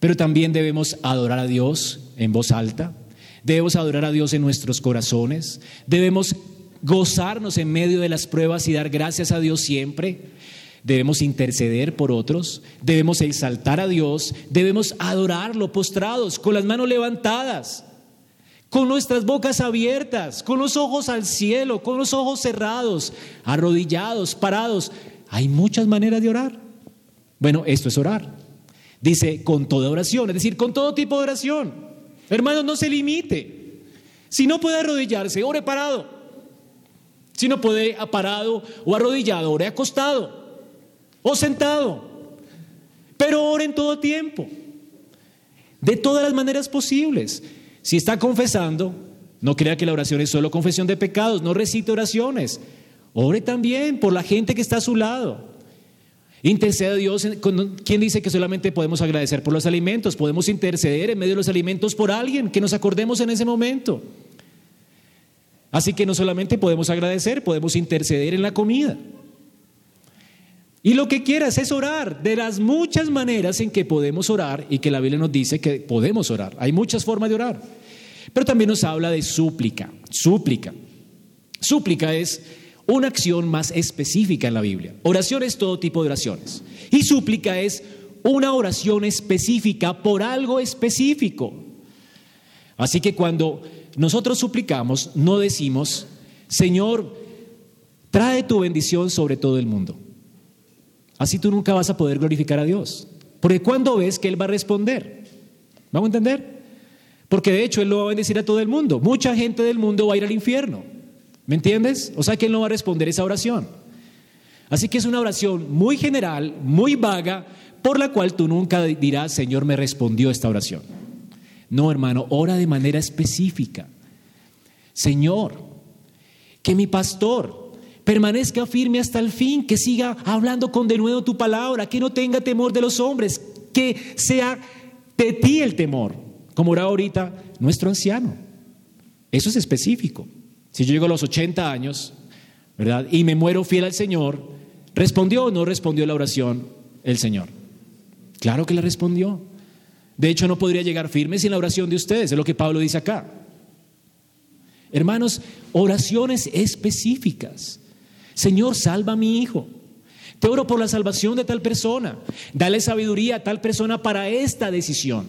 pero también debemos adorar a Dios en voz alta, debemos adorar a Dios en nuestros corazones, debemos gozarnos en medio de las pruebas y dar gracias a Dios siempre. Debemos interceder por otros, debemos exaltar a Dios, debemos adorarlo postrados, con las manos levantadas, con nuestras bocas abiertas, con los ojos al cielo, con los ojos cerrados, arrodillados, parados, hay muchas maneras de orar. Bueno, esto es orar. Dice con toda oración, es decir, con todo tipo de oración. Hermanos, no se limite. Si no puede arrodillarse, ore parado. Si no puede parado o arrodillado, ore acostado o sentado. Pero ore en todo tiempo. De todas las maneras posibles. Si está confesando, no crea que la oración es solo confesión de pecados, no recite oraciones. Ore también por la gente que está a su lado. Intercede a Dios. ¿Quién dice que solamente podemos agradecer por los alimentos? Podemos interceder en medio de los alimentos por alguien que nos acordemos en ese momento. Así que no solamente podemos agradecer, podemos interceder en la comida. Y lo que quieras es orar de las muchas maneras en que podemos orar y que la Biblia nos dice que podemos orar. Hay muchas formas de orar. Pero también nos habla de súplica. Súplica. Súplica es una acción más específica en la Biblia. Oración es todo tipo de oraciones. Y súplica es una oración específica por algo específico. Así que cuando nosotros suplicamos, no decimos, Señor, trae tu bendición sobre todo el mundo. Así tú nunca vas a poder glorificar a Dios. Porque cuando ves que Él va a responder, ¿vamos a entender? Porque de hecho Él lo va a bendecir a todo el mundo. Mucha gente del mundo va a ir al infierno. ¿Me entiendes? O sea que Él no va a responder esa oración. Así que es una oración muy general, muy vaga, por la cual tú nunca dirás, Señor, me respondió esta oración. No, hermano, ora de manera específica. Señor, que mi pastor permanezca firme hasta el fin, que siga hablando con de nuevo tu palabra, que no tenga temor de los hombres, que sea de ti el temor, como era ahorita nuestro anciano. Eso es específico. Si yo llego a los 80 años, ¿verdad? Y me muero fiel al Señor, ¿respondió o no respondió la oración el Señor? Claro que la respondió. De hecho, no podría llegar firme sin la oración de ustedes, es lo que Pablo dice acá. Hermanos, oraciones específicas. Señor, salva a mi hijo. Te oro por la salvación de tal persona. Dale sabiduría a tal persona para esta decisión.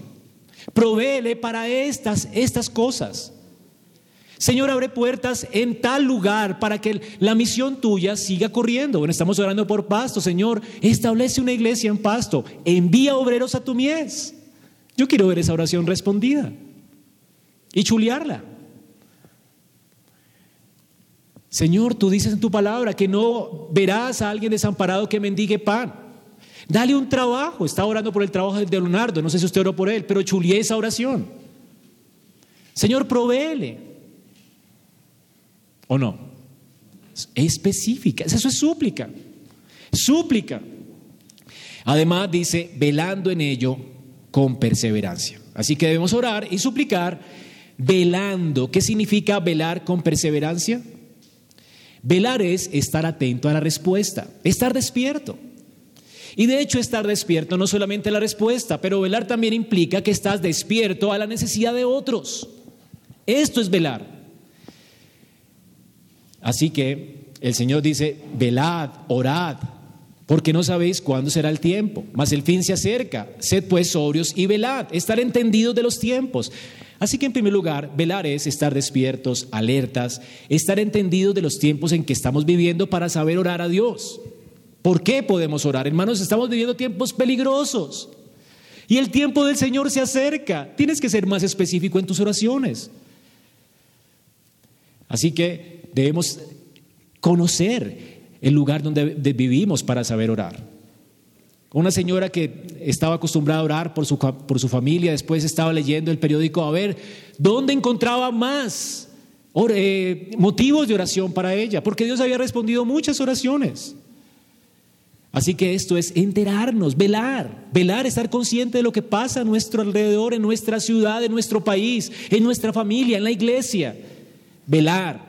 Provéele para estas, estas cosas. Señor, abre puertas en tal lugar para que la misión tuya siga corriendo. Bueno, estamos orando por Pasto, Señor, establece una iglesia en Pasto, envía obreros a tu mies. Yo quiero ver esa oración respondida y chulearla. Señor, tú dices en tu palabra que no verás a alguien desamparado que mendigue pan. Dale un trabajo. Está orando por el trabajo de Leonardo. No sé si usted oró por él, pero chulié esa oración. Señor, provéele. ¿O no? Específica. Eso es súplica. Súplica. Además dice, velando en ello con perseverancia. Así que debemos orar y suplicar velando. ¿Qué significa velar con perseverancia? Velar es estar atento a la respuesta, estar despierto. Y de hecho estar despierto no solamente la respuesta, pero velar también implica que estás despierto a la necesidad de otros. Esto es velar. Así que el Señor dice, velad, orad, porque no sabéis cuándo será el tiempo, mas el fin se acerca. Sed pues sobrios y velad, estar entendidos de los tiempos. Así que en primer lugar, velar es estar despiertos, alertas, estar entendidos de los tiempos en que estamos viviendo para saber orar a Dios. ¿Por qué podemos orar? Hermanos, estamos viviendo tiempos peligrosos. Y el tiempo del Señor se acerca. Tienes que ser más específico en tus oraciones. Así que debemos conocer el lugar donde vivimos para saber orar. Una señora que estaba acostumbrada a orar por su, por su familia, después estaba leyendo el periódico a ver dónde encontraba más eh, motivos de oración para ella, porque Dios había respondido muchas oraciones. Así que esto es enterarnos, velar, velar, estar consciente de lo que pasa a nuestro alrededor, en nuestra ciudad, en nuestro país, en nuestra familia, en la iglesia. Velar.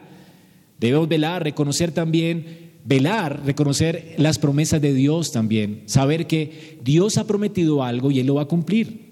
Debemos velar, reconocer también velar, reconocer las promesas de Dios también, saber que Dios ha prometido algo y Él lo va a cumplir.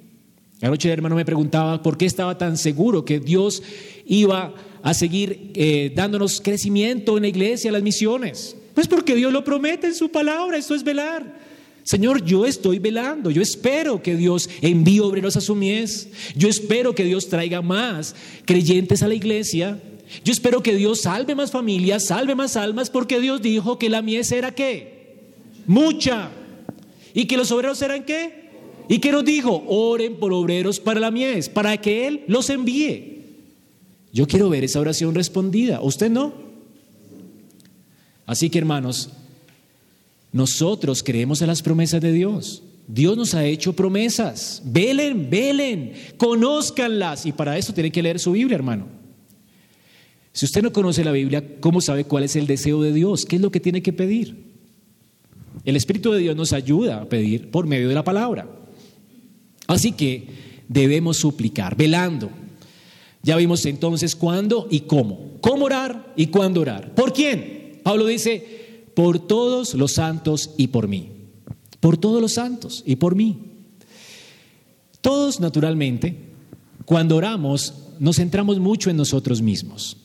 Anoche el hermano me preguntaba por qué estaba tan seguro que Dios iba a seguir eh, dándonos crecimiento en la iglesia, en las misiones. Pues porque Dios lo promete en su palabra, esto es velar. Señor, yo estoy velando, yo espero que Dios envíe obreros a su mies, yo espero que Dios traiga más creyentes a la iglesia, yo espero que Dios salve más familias, salve más almas, porque Dios dijo que la mies era qué? Mucha. ¿Y que los obreros eran qué? ¿Y que nos dijo? Oren por obreros para la mies, para que Él los envíe. Yo quiero ver esa oración respondida. ¿Usted no? Así que hermanos, nosotros creemos en las promesas de Dios. Dios nos ha hecho promesas. Velen, velen, conózcanlas. Y para eso tienen que leer su Biblia, hermano. Si usted no conoce la Biblia, ¿cómo sabe cuál es el deseo de Dios? ¿Qué es lo que tiene que pedir? El Espíritu de Dios nos ayuda a pedir por medio de la palabra. Así que debemos suplicar, velando. Ya vimos entonces cuándo y cómo. ¿Cómo orar y cuándo orar? ¿Por quién? Pablo dice, por todos los santos y por mí. Por todos los santos y por mí. Todos, naturalmente, cuando oramos, nos centramos mucho en nosotros mismos.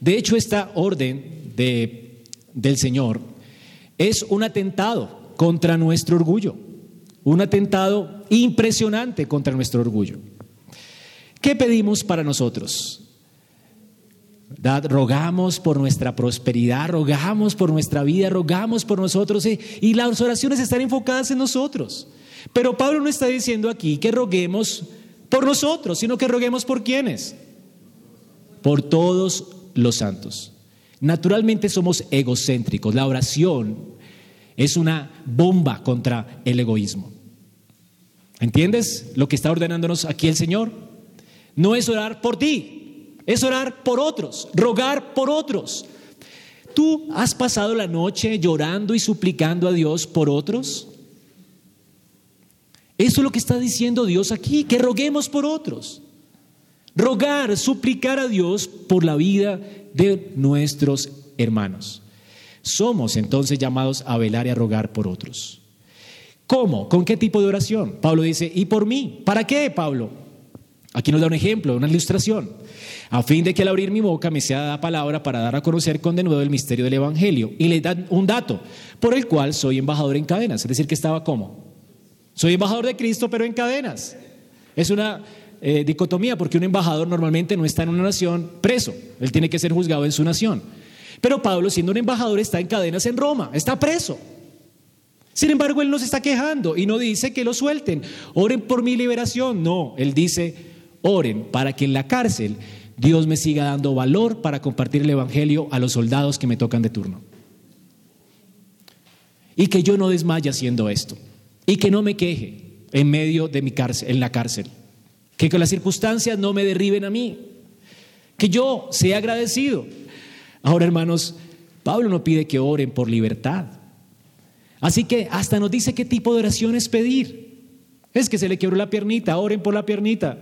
De hecho, esta orden del Señor es un atentado contra nuestro orgullo, un atentado impresionante contra nuestro orgullo. ¿Qué pedimos para nosotros? Rogamos por nuestra prosperidad, rogamos por nuestra vida, rogamos por nosotros y las oraciones están enfocadas en nosotros. Pero Pablo no está diciendo aquí que roguemos por nosotros, sino que roguemos por quienes. Por todos los santos. Naturalmente somos egocéntricos. La oración es una bomba contra el egoísmo. ¿Entiendes lo que está ordenándonos aquí el Señor? No es orar por ti, es orar por otros, rogar por otros. ¿Tú has pasado la noche llorando y suplicando a Dios por otros? Eso es lo que está diciendo Dios aquí, que roguemos por otros rogar, suplicar a Dios por la vida de nuestros hermanos. Somos entonces llamados a velar y a rogar por otros. ¿Cómo? ¿Con qué tipo de oración? Pablo dice, ¿y por mí? ¿Para qué, Pablo? Aquí nos da un ejemplo, una ilustración. A fin de que al abrir mi boca me sea dada palabra para dar a conocer con de nuevo el misterio del Evangelio. Y le dan un dato, por el cual soy embajador en cadenas. Es decir, que estaba como. Soy embajador de Cristo, pero en cadenas. Es una eh, dicotomía, porque un embajador normalmente no está en una nación preso, él tiene que ser juzgado en su nación. Pero Pablo, siendo un embajador, está en cadenas en Roma, está preso. Sin embargo, él no se está quejando y no dice que lo suelten, oren por mi liberación, no, él dice, oren para que en la cárcel Dios me siga dando valor para compartir el Evangelio a los soldados que me tocan de turno. Y que yo no desmaye haciendo esto. Y que no me queje en medio de mi cárcel, en la cárcel. Que con las circunstancias no me derriben a mí. Que yo sea agradecido. Ahora, hermanos, Pablo no pide que oren por libertad. Así que hasta nos dice qué tipo de oraciones pedir. Es que se le quebró la piernita, oren por la piernita.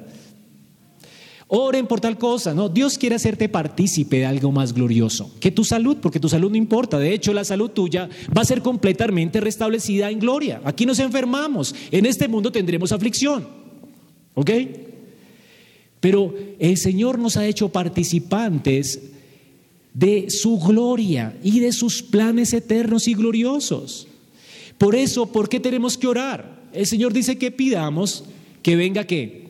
Oren por tal cosa. No, Dios quiere hacerte partícipe de algo más glorioso que tu salud, porque tu salud no importa. De hecho, la salud tuya va a ser completamente restablecida en gloria. Aquí nos enfermamos. En este mundo tendremos aflicción. ¿Ok? Pero el Señor nos ha hecho participantes de su gloria y de sus planes eternos y gloriosos. Por eso, ¿por qué tenemos que orar? El Señor dice que pidamos que venga qué?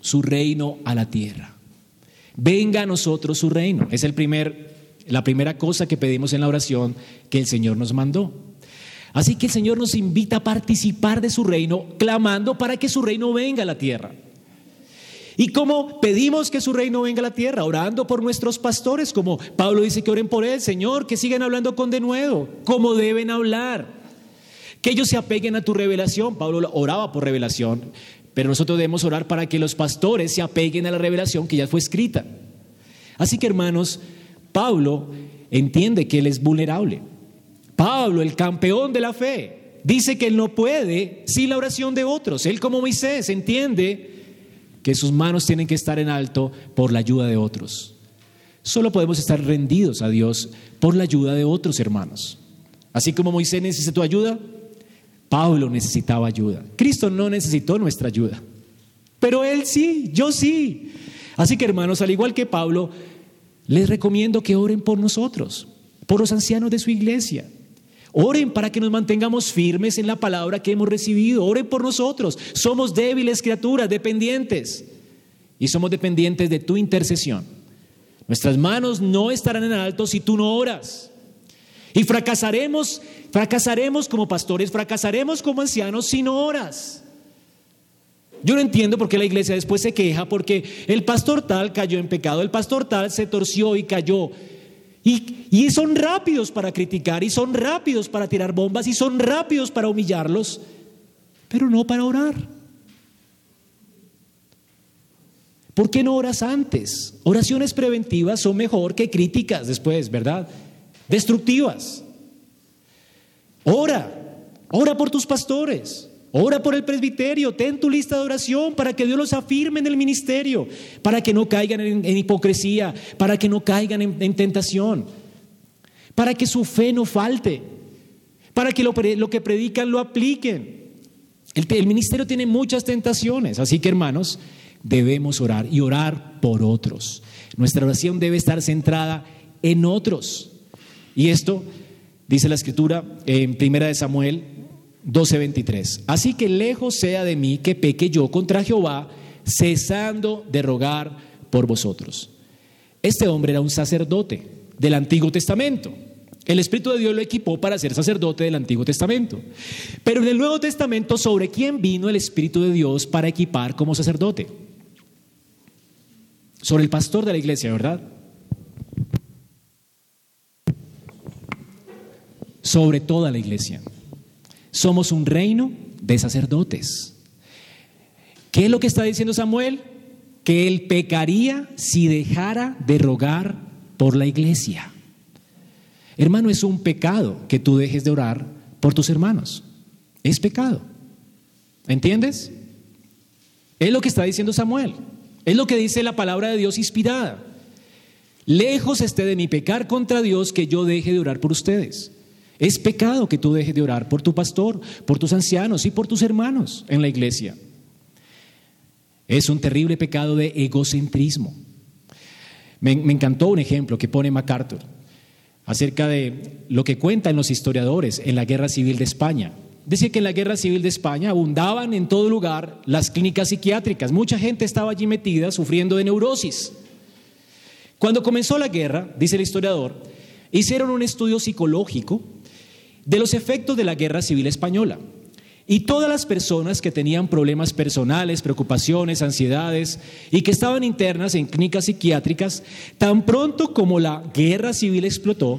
su reino a la tierra. Venga a nosotros su reino. Es el primer, la primera cosa que pedimos en la oración que el Señor nos mandó. Así que el Señor nos invita a participar de su reino, clamando para que su reino venga a la tierra. ¿Y cómo pedimos que su reino venga a la tierra? Orando por nuestros pastores, como Pablo dice que oren por él, Señor, que sigan hablando con denuedo, como deben hablar. Que ellos se apeguen a tu revelación. Pablo oraba por revelación. Pero nosotros debemos orar para que los pastores se apeguen a la revelación que ya fue escrita. Así que hermanos, Pablo entiende que él es vulnerable. Pablo, el campeón de la fe, dice que él no puede sin la oración de otros. Él como Moisés entiende que sus manos tienen que estar en alto por la ayuda de otros. Solo podemos estar rendidos a Dios por la ayuda de otros hermanos. Así como Moisés necesitó ayuda, Pablo necesitaba ayuda. Cristo no necesitó nuestra ayuda. Pero Él sí, yo sí. Así que hermanos, al igual que Pablo, les recomiendo que oren por nosotros, por los ancianos de su iglesia. Oren para que nos mantengamos firmes en la palabra que hemos recibido. Oren por nosotros. Somos débiles criaturas, dependientes. Y somos dependientes de tu intercesión. Nuestras manos no estarán en alto si tú no oras. Y fracasaremos, fracasaremos como pastores, fracasaremos como ancianos si no oras. Yo no entiendo por qué la iglesia después se queja porque el pastor tal cayó en pecado, el pastor tal se torció y cayó. Y, son rápidos para criticar, y son rápidos para tirar bombas, y son rápidos para humillarlos, pero no para orar. ¿Por qué no oras antes? Oraciones preventivas son mejor que críticas después, ¿verdad? destructivas. Ora, ora por tus pastores, ora por el presbiterio, ten tu lista de oración para que Dios los afirme en el ministerio, para que no caigan en, hipocresía, para que no caigan en, tentación, para que su fe no falte, para que lo, que predican lo apliquen. el ministerio tiene muchas tentaciones, así que hermanos, debemos orar y orar por otros. Nuestra oración debe estar centrada en otros. Y esto dice la escritura en Primera de Samuel 12:23. Así que lejos sea de mí que peque yo contra Jehová, cesando de rogar por vosotros. Este hombre era un sacerdote del Antiguo Testamento. El Espíritu de Dios lo equipó para ser sacerdote del Antiguo Testamento. Pero en el Nuevo Testamento, ¿sobre quién vino el Espíritu de Dios para equipar como sacerdote? Sobre el pastor de la iglesia, ¿verdad? sobre toda la iglesia. Somos un reino de sacerdotes. ¿Qué es lo que está diciendo Samuel? Que él pecaría si dejara de rogar por la iglesia. Hermano, es un pecado que tú dejes de orar por tus hermanos. Es pecado. ¿Entiendes? Es lo que está diciendo Samuel. Es lo que dice la palabra de Dios inspirada. Lejos esté de mi pecar contra Dios que yo deje de orar por ustedes. Es pecado que tú dejes de orar por tu pastor, por tus ancianos y por tus hermanos en la iglesia. Es un terrible pecado de egocentrismo. Me, encantó un ejemplo que pone MacArthur acerca de lo que cuentan los historiadores en la Guerra Civil de España. Dice que en la Guerra Civil de España abundaban en todo lugar las clínicas psiquiátricas. Mucha gente estaba allí metida sufriendo de neurosis. Cuando comenzó la guerra, dice el historiador, hicieron un estudio psicológico de los efectos de la guerra civil española. Y todas las personas que tenían problemas personales, preocupaciones, ansiedades y que estaban internas en clínicas psiquiátricas, tan pronto como la guerra civil explotó,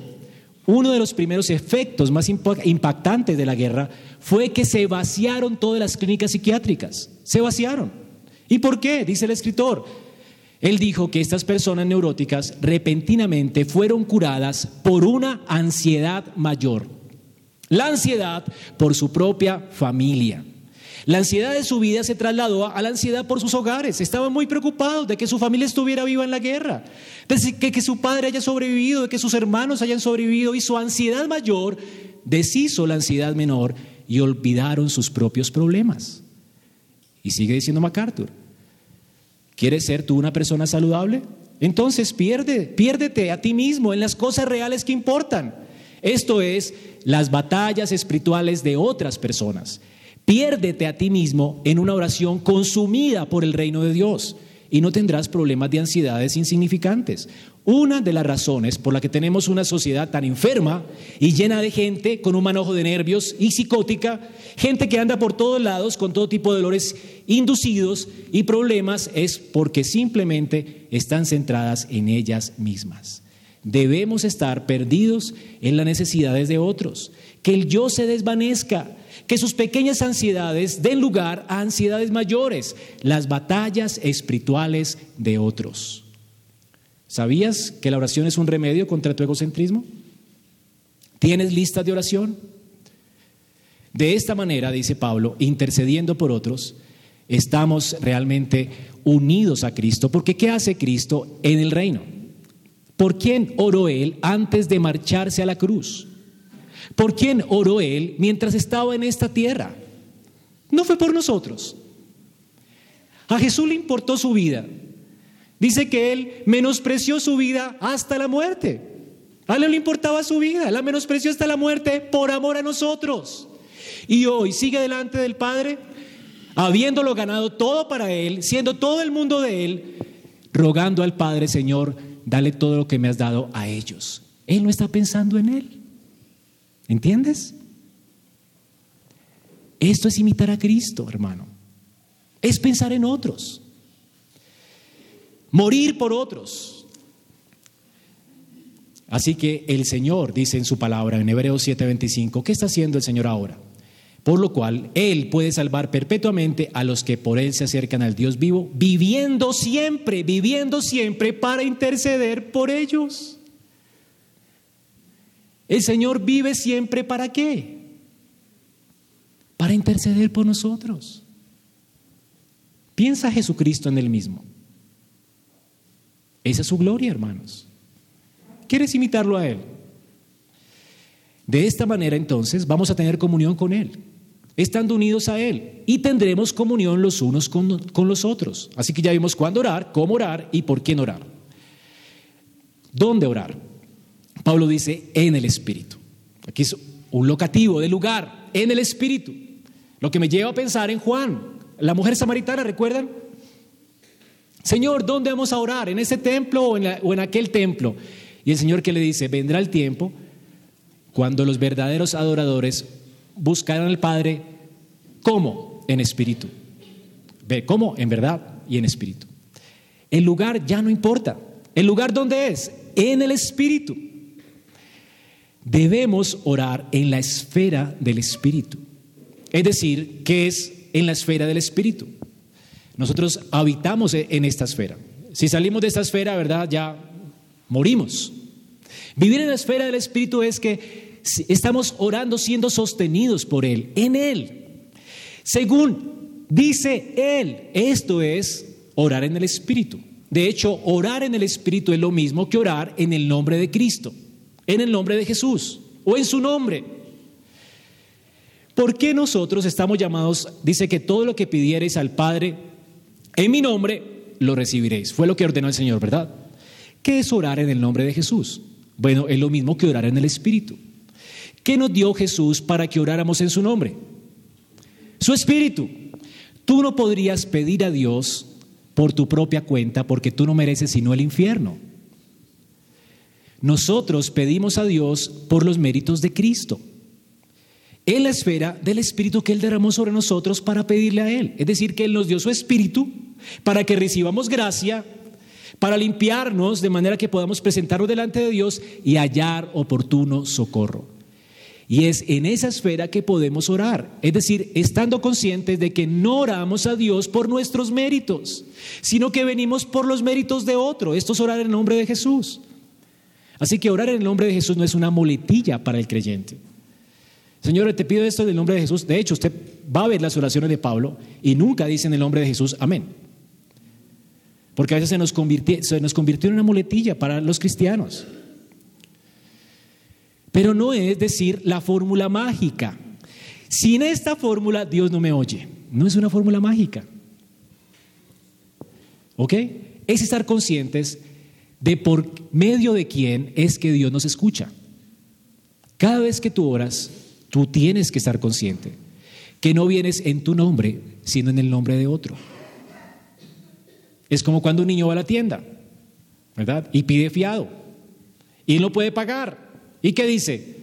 uno de los primeros efectos más impactantes de la guerra fue que se vaciaron todas las clínicas psiquiátricas. Se vaciaron. ¿Y por qué? Dice el escritor. Él dijo que estas personas neuróticas repentinamente fueron curadas por una ansiedad mayor. La ansiedad por su propia familia. La ansiedad de su vida se trasladó a la ansiedad por sus hogares. Estaban muy preocupados de que su familia estuviera viva en la guerra, de que, su padre haya sobrevivido, de que sus hermanos hayan sobrevivido y su ansiedad mayor deshizo la ansiedad menor y olvidaron sus propios problemas. Y sigue diciendo MacArthur, ¿quieres ser tú una persona saludable? Entonces pierde, piérdete a ti mismo en las cosas reales que importan. Esto es las batallas espirituales de otras personas. Piérdete a ti mismo en una oración consumida por el reino de Dios y no tendrás problemas de ansiedades insignificantes. Una de las razones por la que tenemos una sociedad tan enferma y llena de gente con un manojo de nervios y psicótica, gente que anda por todos lados con todo tipo de dolores inducidos y problemas, es porque simplemente están centradas en ellas mismas. Debemos estar perdidos en las necesidades de otros, que el yo se desvanezca, que sus pequeñas ansiedades den lugar a ansiedades mayores, las batallas espirituales de otros. ¿Sabías que la oración es un remedio contra tu egocentrismo? ¿Tienes listas de oración? De esta manera, dice Pablo, intercediendo por otros, estamos realmente unidos a Cristo, porque ¿qué hace Cristo en el reino? ¿Por quién oró él antes de marcharse a la cruz? ¿Por quién oró él mientras estaba en esta tierra? No fue por nosotros. A Jesús le importó su vida. Dice que él menospreció su vida hasta la muerte. A él le importaba su vida, la menospreció hasta la muerte por amor a nosotros. Y hoy sigue delante del Padre, habiéndolo ganado todo para él, siendo todo el mundo de él, rogando al Padre, Señor, dale todo lo que me has dado a ellos. Él no está pensando en Él. ¿Entiendes? Esto es imitar a Cristo, hermano. Es pensar en otros. Morir por otros. Así que el Señor dice en su palabra en Hebreos 7:25, ¿qué está haciendo el Señor ahora? Por lo cual Él puede salvar perpetuamente a los que por Él se acercan al Dios vivo, viviendo siempre, viviendo siempre para interceder por ellos. El Señor vive siempre para qué? Para interceder por nosotros. Piensa Jesucristo en Él mismo. Esa es su gloria, hermanos. ¿Quieres imitarlo a Él? De esta manera entonces vamos a tener comunión con Él, estando unidos a Él, y tendremos comunión los unos con, los otros. Así que ya vimos cuándo orar, cómo orar y por quién orar. ¿Dónde orar? Pablo dice en el Espíritu. Aquí es un locativo de lugar, en el Espíritu. Lo que me lleva a pensar en Juan, la mujer samaritana, ¿recuerdan? Señor, ¿dónde vamos a orar? ¿En ese templo o en, o en aquel templo? Y el Señor que le dice, vendrá el tiempo cuando los verdaderos adoradores buscarán al Padre, ¿cómo? En espíritu. ¿Ve cómo? En verdad y en espíritu. El lugar ya no importa. ¿El lugar dónde es? En el espíritu. Debemos orar en la esfera del espíritu. Es decir, ¿qué es en la esfera del espíritu? Nosotros habitamos en esta esfera. Si salimos de esta esfera, ¿verdad? Ya morimos. Vivir en la esfera del espíritu es que estamos orando siendo sostenidos por Él, en Él. Según dice Él, esto es orar en el Espíritu. De hecho, orar en el Espíritu es lo mismo que orar en el nombre de Cristo, en el nombre de Jesús o en su nombre. ¿Por qué nosotros estamos llamados? Dice que todo lo que pidiereis al Padre en mi nombre, lo recibiréis. Fue lo que ordenó el Señor, ¿verdad? ¿Qué es orar en el nombre de Jesús? Bueno, es lo mismo que orar en el Espíritu. ¿Qué nos dio Jesús para que oráramos en su nombre? Su espíritu. Tú no podrías pedir a Dios por tu propia cuenta porque tú no mereces sino el infierno. Nosotros pedimos a Dios por los méritos de Cristo. en la esfera del Espíritu que Él derramó sobre nosotros para pedirle a Él. Es decir, que Él nos dio su Espíritu para que recibamos gracia, para limpiarnos de manera que podamos presentarnos delante de Dios y hallar oportuno socorro. Y es en esa esfera que podemos orar, es decir, estando conscientes de que no oramos a Dios por nuestros méritos, sino que venimos por los méritos de otro. Esto es orar en el nombre de Jesús. Así que orar en el nombre de Jesús no es una muletilla para el creyente. Señor, te pido esto en el nombre de Jesús. De hecho, usted va a ver las oraciones de Pablo y nunca dice en el nombre de Jesús, amén. Porque a veces se nos, convirtió, se nos convirtió en una muletilla para los cristianos. Pero no es decir la fórmula mágica. Sin esta fórmula Dios no me oye. No es una fórmula mágica. ¿Ok? Es estar conscientes de por medio de quién es que Dios nos escucha. Cada vez que tú oras, tú tienes que estar consciente que no vienes en tu nombre, sino en el nombre de otro. Es como cuando un niño va a la tienda, ¿verdad? Y pide fiado. Y no puede pagar. ¿Y qué dice?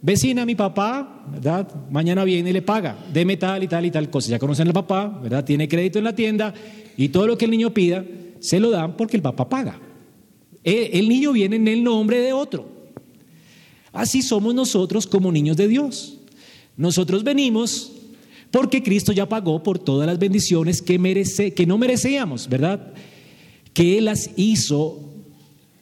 Vecina, mi papá, ¿verdad? Mañana viene y le paga. Deme tal y tal y tal cosa. Ya conocen al papá, ¿verdad? Tiene crédito en la tienda y todo lo que el niño pida se lo dan porque el papá paga. El, niño viene en el nombre de otro. Así somos nosotros como niños de Dios. Nosotros venimos porque Cristo ya pagó por todas las bendiciones que, merece, que no merecíamos, ¿verdad? Que Él las hizo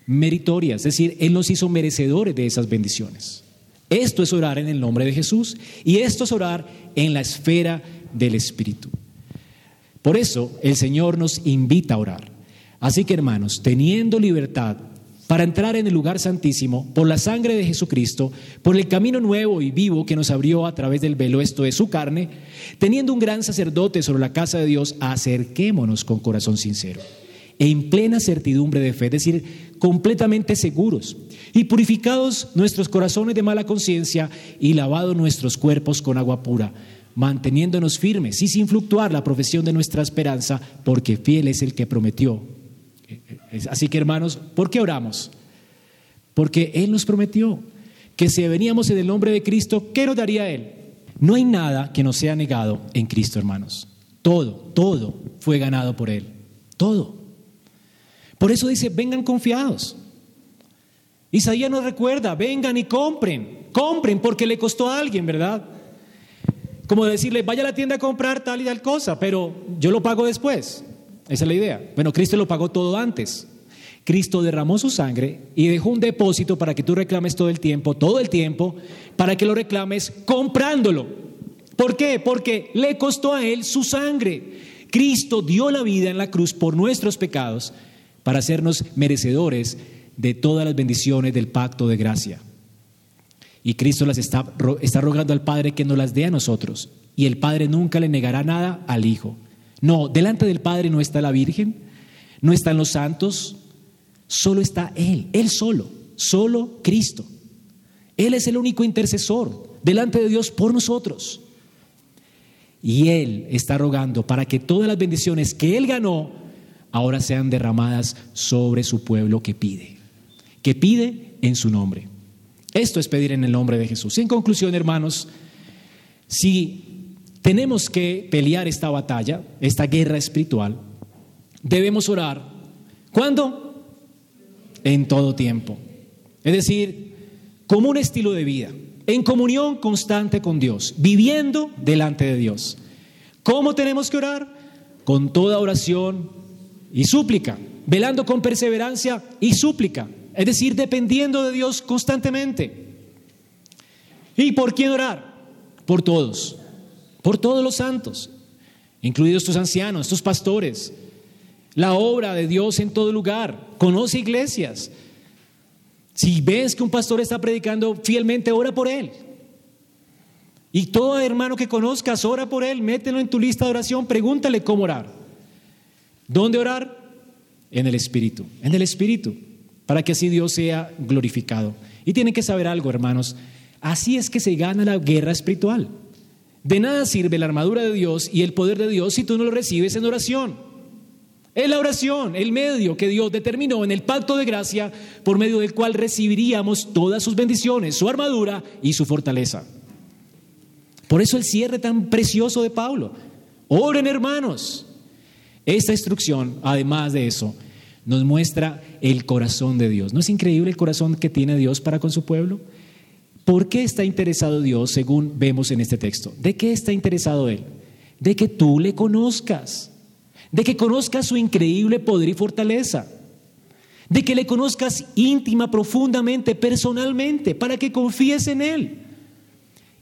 meritorias, es decir, Él nos hizo merecedores de esas bendiciones. Esto es orar en el nombre de Jesús y esto es orar en la esfera del Espíritu. Por eso el Señor nos invita a orar. Así que hermanos, teniendo libertad para entrar en el lugar santísimo por la sangre de Jesucristo, por el camino nuevo y vivo que nos abrió a través del velo, esto es su carne, teniendo un gran sacerdote sobre la casa de Dios, acerquémonos con corazón sincero, en plena certidumbre de fe, es decir, completamente seguros, y purificados nuestros corazones de mala conciencia y lavados nuestros cuerpos con agua pura, manteniéndonos firmes y sin fluctuar la profesión de nuestra esperanza, porque fiel es el que prometió Así que hermanos, ¿por qué oramos? Porque Él nos prometió que si veníamos en el nombre de Cristo, ¿qué nos daría Él? No hay nada que nos sea negado en Cristo, hermanos. Todo, todo fue ganado por Él. Todo. Por eso dice, vengan confiados. Isaías nos recuerda, vengan y compren, compren porque le costó a alguien, ¿verdad? Como decirle, vaya a la tienda a comprar tal y tal cosa, pero yo lo pago después. Esa es la idea. Bueno, Cristo lo pagó todo antes. Cristo derramó su sangre y dejó un depósito para que tú reclames todo el tiempo, todo el tiempo, para que lo reclames comprándolo. ¿Por qué? Porque le costó a Él su sangre. Cristo dio la vida en la cruz por nuestros pecados para hacernos merecedores de todas las bendiciones del pacto de gracia. Y Cristo las está, está rogando al Padre que nos las dé a nosotros. Y el Padre nunca le negará nada al Hijo. No, delante del Padre no está la Virgen, no están los santos, solo está Él, Él solo, solo Cristo. Él es el único intercesor delante de Dios por nosotros. Y Él está rogando para que todas las bendiciones que Él ganó ahora sean derramadas sobre su pueblo que pide, que pide en su nombre. Esto es pedir en el nombre de Jesús. En conclusión, hermanos, si tenemos que pelear esta batalla, esta guerra espiritual. Debemos orar. ¿Cuándo? En todo tiempo. Es decir, como un estilo de vida, en comunión constante con Dios, viviendo delante de Dios. ¿Cómo tenemos que orar? Con toda oración y súplica, velando con perseverancia y súplica, es decir, dependiendo de Dios constantemente. ¿Y por quién orar? Por todos por todos los santos, incluidos tus ancianos, tus pastores. La obra de Dios en todo lugar. Conoce iglesias. Si ves que un pastor está predicando fielmente, ora por él. Y todo hermano que conozcas, ora por él, mételo en tu lista de oración, pregúntale cómo orar. ¿Dónde orar? En el Espíritu, en el Espíritu, para que así Dios sea glorificado. Y tienen que saber algo, hermanos, así es que se gana la guerra espiritual. De nada sirve la armadura de Dios y el poder de Dios si tú no lo recibes en oración. Es la oración, el medio que Dios determinó en el pacto de gracia por medio del cual recibiríamos todas sus bendiciones, su armadura y su fortaleza. Por eso el cierre tan precioso de Pablo. Oren hermanos. Esta instrucción, además de eso, nos muestra el corazón de Dios. ¿No es increíble el corazón que tiene Dios para con su pueblo? ¿Por qué está interesado Dios según vemos en este texto? ¿De qué está interesado Él? De que tú le conozcas, de que conozcas su increíble poder y fortaleza, de que le conozcas íntima, profundamente, personalmente, para que confíes en Él.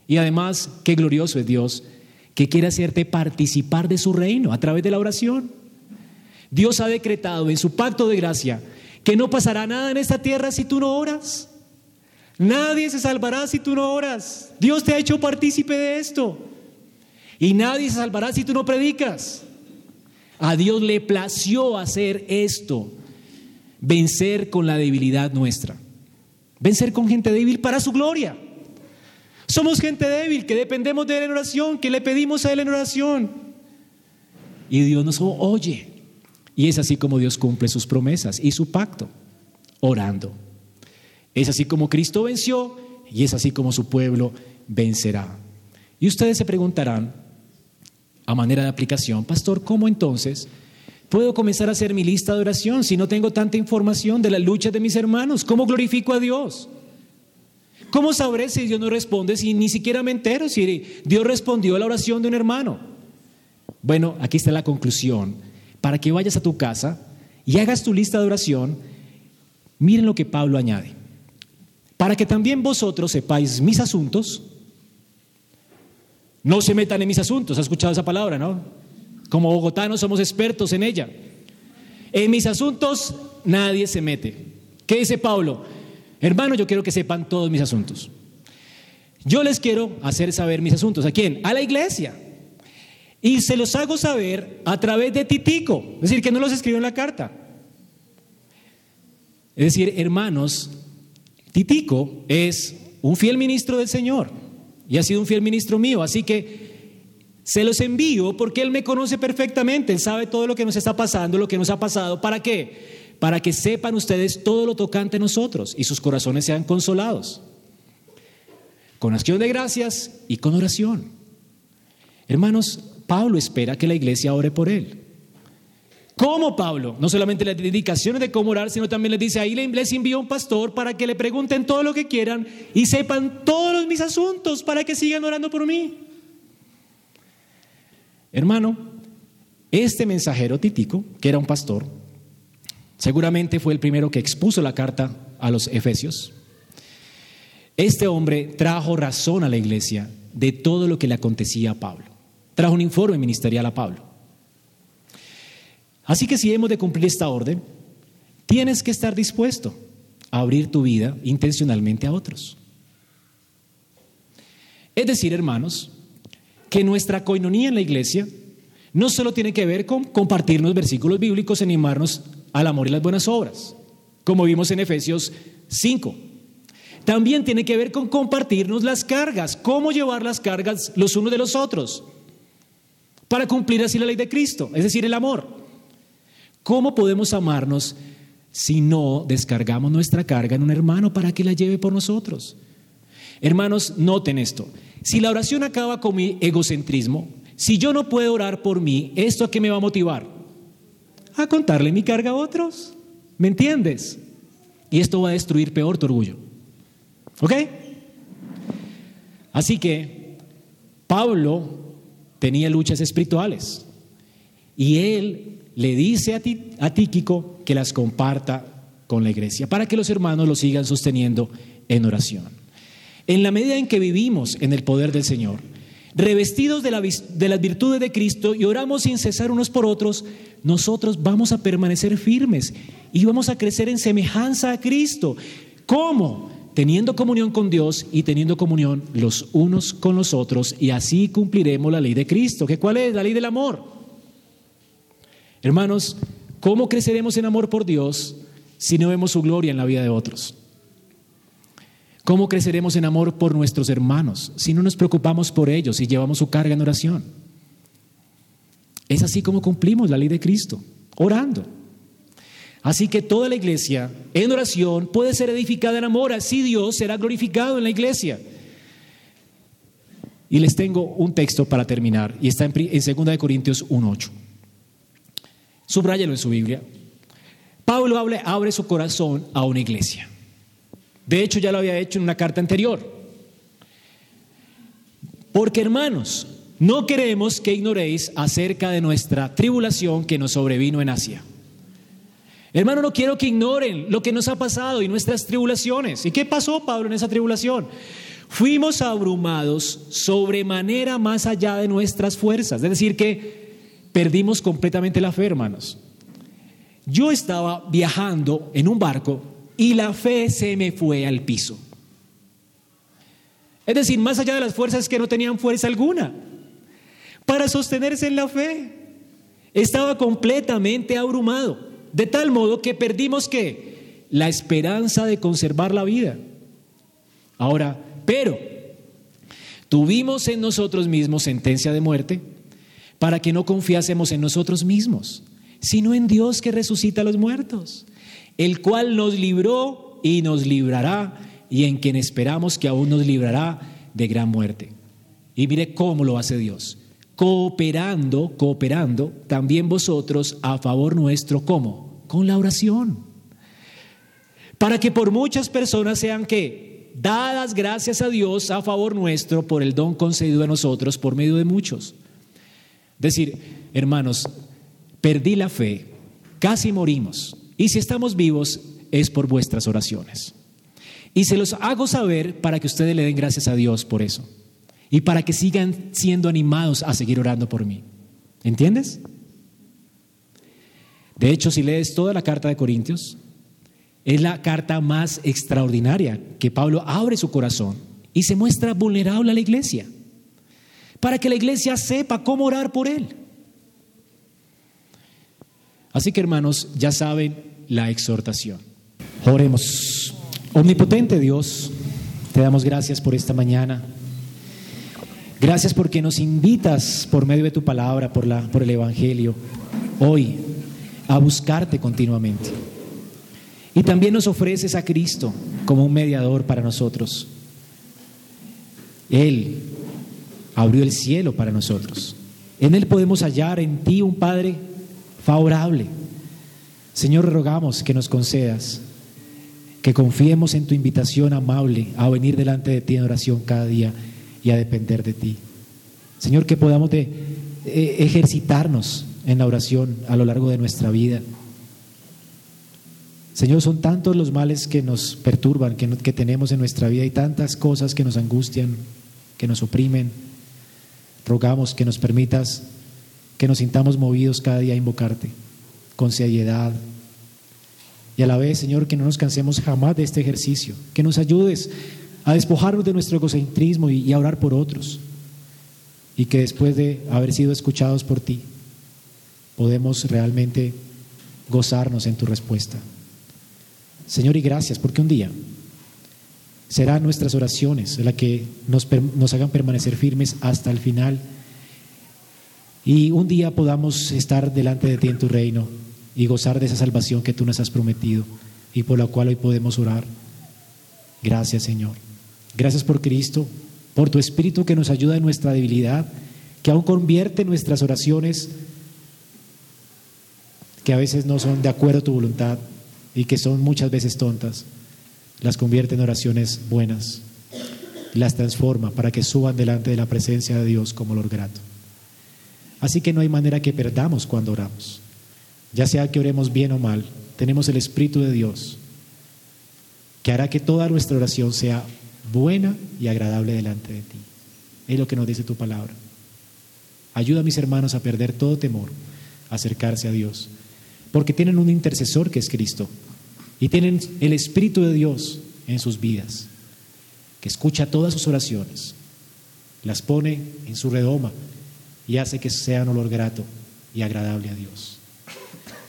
Y además, qué glorioso es Dios que quiere hacerte participar de su reino a través de la oración. Dios ha decretado en su pacto de gracia que no pasará nada en esta tierra si tú no oras. Nadie se salvará si tú no oras. Dios te ha hecho partícipe de esto. Y nadie se salvará si tú no predicas. A Dios le plació hacer esto, vencer con la debilidad nuestra, vencer con gente débil para su gloria. Somos gente débil que dependemos de Él en oración, que le pedimos a Él en oración. Y Dios nos oye. Y es así como Dios cumple sus promesas y su pacto, orando. Es así como Cristo venció y es así como su pueblo vencerá. Y ustedes se preguntarán, a manera de aplicación, pastor, ¿cómo entonces puedo comenzar a hacer mi lista de oración si no tengo tanta información de la lucha de mis hermanos? ¿Cómo glorifico a Dios? ¿Cómo sabré si Dios no responde si ni siquiera me entero si Dios respondió a la oración de un hermano? Bueno, aquí está la conclusión. Para que vayas a tu casa y hagas tu lista de oración, miren lo que Pablo añade. Para que también vosotros sepáis mis asuntos, no se metan en mis asuntos. ¿Has escuchado esa palabra, no? Como bogotanos somos expertos en ella. En mis asuntos nadie se mete. ¿Qué dice Pablo? Hermano, yo quiero que sepan todos mis asuntos. Yo les quiero hacer saber mis asuntos. ¿A quién? A la iglesia. Y se los hago saber a través de Titico. Es decir, que no los escribo en la carta. Es decir, hermanos, Titico es un fiel ministro del Señor y ha sido un fiel ministro mío. Así que se los envío porque Él me conoce perfectamente. Él sabe todo lo que nos está pasando, lo que nos ha pasado. ¿Para qué? Para que sepan ustedes todo lo tocante a nosotros y sus corazones sean consolados. Con acción de gracias y con oración. Hermanos, Pablo espera que la iglesia ore por él. ¿Cómo Pablo? No solamente las dedicaciones de cómo orar, sino también les dice, ahí les envío un pastor para que le pregunten todo lo que quieran y sepan todos mis asuntos para que sigan orando por mí. Hermano, este mensajero Titico, que era un pastor, Seguramente fue el primero que expuso la carta a los Efesios. Este hombre trajo razón a la iglesia de todo lo que le acontecía a Pablo. Trajo un informe ministerial a Pablo. Así que si hemos de cumplir esta orden, tienes que estar dispuesto a abrir tu vida intencionalmente a otros. Es decir, hermanos, que nuestra coinonía en la iglesia no solo tiene que ver con compartirnos versículos bíblicos, animarnos al amor y las buenas obras, como vimos en Efesios 5. También tiene que ver con compartirnos las cargas, cómo llevar las cargas los unos de los otros, para cumplir así la ley de Cristo, es decir, el amor. ¿Cómo podemos amarnos si no descargamos nuestra carga en un hermano para que la lleve por nosotros? Hermanos, noten esto. Si la oración acaba con mi egocentrismo, si yo no puedo orar por mí, ¿esto a qué me va a motivar? A contarle mi carga a otros. ¿Me entiendes? Y esto va a destruir peor tu orgullo. ¿Ok? Así que Pablo tenía luchas espirituales y él le dice a, Tíquico que las comparta con la iglesia para que los hermanos lo sigan sosteniendo en oración. En la medida en que vivimos en el poder del Señor, revestidos de, las virtudes de Cristo y oramos sin cesar unos por otros, nosotros vamos a permanecer firmes y vamos a crecer en semejanza a Cristo. ¿Cómo? Teniendo comunión con Dios y teniendo comunión los unos con los otros y así cumpliremos la ley de Cristo. ¿Qué cuál es? La ley del amor. Hermanos, ¿cómo creceremos en amor por Dios si no vemos su gloria en la vida de otros? ¿Cómo creceremos en amor por nuestros hermanos si no nos preocupamos por ellos y llevamos su carga en oración? Es así como cumplimos la ley de Cristo, orando. Así que toda la iglesia en oración puede ser edificada en amor, así Dios será glorificado en la iglesia. Y les tengo un texto para terminar, y está en, en 2 Corintios 1.8. Subráyalo en su Biblia. Pablo abre, abre su corazón a una iglesia. De hecho, ya lo había hecho en una carta anterior. Porque hermanos, no queremos que ignoréis acerca de nuestra tribulación que nos sobrevino en Asia. Hermano, no quiero que ignoren lo que nos ha pasado y nuestras tribulaciones. ¿Y qué pasó, Pablo, en esa tribulación? Fuimos abrumados sobremanera más allá de nuestras fuerzas. Es decir, que perdimos completamente la fe, hermanos. Yo estaba viajando en un barco y la fe se me fue al piso. Es decir, más allá de las fuerzas que no tenían fuerza alguna para sostenerse en la fe. Estaba completamente abrumado, de tal modo que perdimos que la esperanza de conservar la vida. Ahora, pero tuvimos en nosotros mismos sentencia de muerte para que no confiásemos en nosotros mismos, sino en Dios que resucita a los muertos, el cual nos libró y nos librará y en quien esperamos que aún nos librará de gran muerte. Y mire cómo lo hace Dios cooperando, cooperando también vosotros a favor nuestro, ¿cómo? Con la oración. Para que por muchas personas sean que dadas gracias a Dios a favor nuestro por el don concedido a nosotros por medio de muchos. Decir, hermanos, perdí la fe, casi morimos, y si estamos vivos es por vuestras oraciones. Y se los hago saber para que ustedes le den gracias a Dios por eso y para que sigan siendo animados a seguir orando por mí. ¿Entiendes? De hecho, si lees toda la carta de Corintios, es la carta más extraordinaria que Pablo abre su corazón y se muestra vulnerable a la iglesia, para que la iglesia sepa cómo orar por él. Así que hermanos, ya saben la exhortación. Oremos. Omnipotente Dios, te damos gracias por esta mañana. Gracias porque nos invitas por medio de tu palabra, por, la, por el Evangelio, hoy a buscarte continuamente. Y también nos ofreces a Cristo como un mediador para nosotros. Él abrió el cielo para nosotros. En Él podemos hallar en ti un Padre favorable. Señor, rogamos que nos concedas, que confiemos en tu invitación amable a venir delante de ti en oración cada día y a depender de ti. Señor, que podamos eh, ejercitarnos en la oración a lo largo de nuestra vida. Señor, son tantos los males que nos perturban, que tenemos en nuestra vida y tantas cosas que nos angustian, que nos oprimen. Rogamos que nos permitas que nos sintamos movidos cada día a invocarte con seriedad. Y a la vez, Señor, que no nos cansemos jamás de este ejercicio, que nos ayudes a despojarnos de nuestro egocentrismo y, a orar por otros. Y que después de haber sido escuchados por ti, podemos realmente gozarnos en tu respuesta. Señor, y gracias porque un día serán nuestras oraciones las que nos, nos, hagan permanecer firmes hasta el final y un día podamos estar delante de ti en tu reino y gozar de esa salvación que tú nos has prometido y por la cual hoy podemos orar. Gracias, Señor. Gracias por Cristo, por tu Espíritu que nos ayuda en nuestra debilidad, que aún convierte nuestras oraciones, que a veces no son de acuerdo a tu voluntad y que son muchas veces tontas, las convierte en oraciones buenas, las transforma para que suban delante de la presencia de Dios como olor grato. Así que no hay manera que perdamos cuando oramos. Ya sea que oremos bien o mal, tenemos el Espíritu de Dios que hará que toda nuestra oración sea buena y agradable delante de ti. Es lo que nos dice tu palabra. Ayuda a mis hermanos a perder todo temor, a acercarse a Dios, porque tienen un intercesor que es Cristo y tienen el Espíritu de Dios en sus vidas, que escucha todas sus oraciones, las pone en su redoma y hace que sean olor grato y agradable a Dios.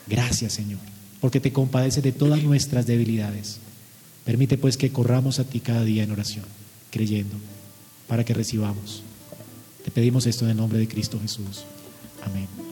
Gracias Señor, porque te compadeces de todas nuestras debilidades Permite pues que corramos a ti cada día en oración, creyendo, para que recibamos. Te pedimos esto en el nombre de Cristo Jesús. Amén.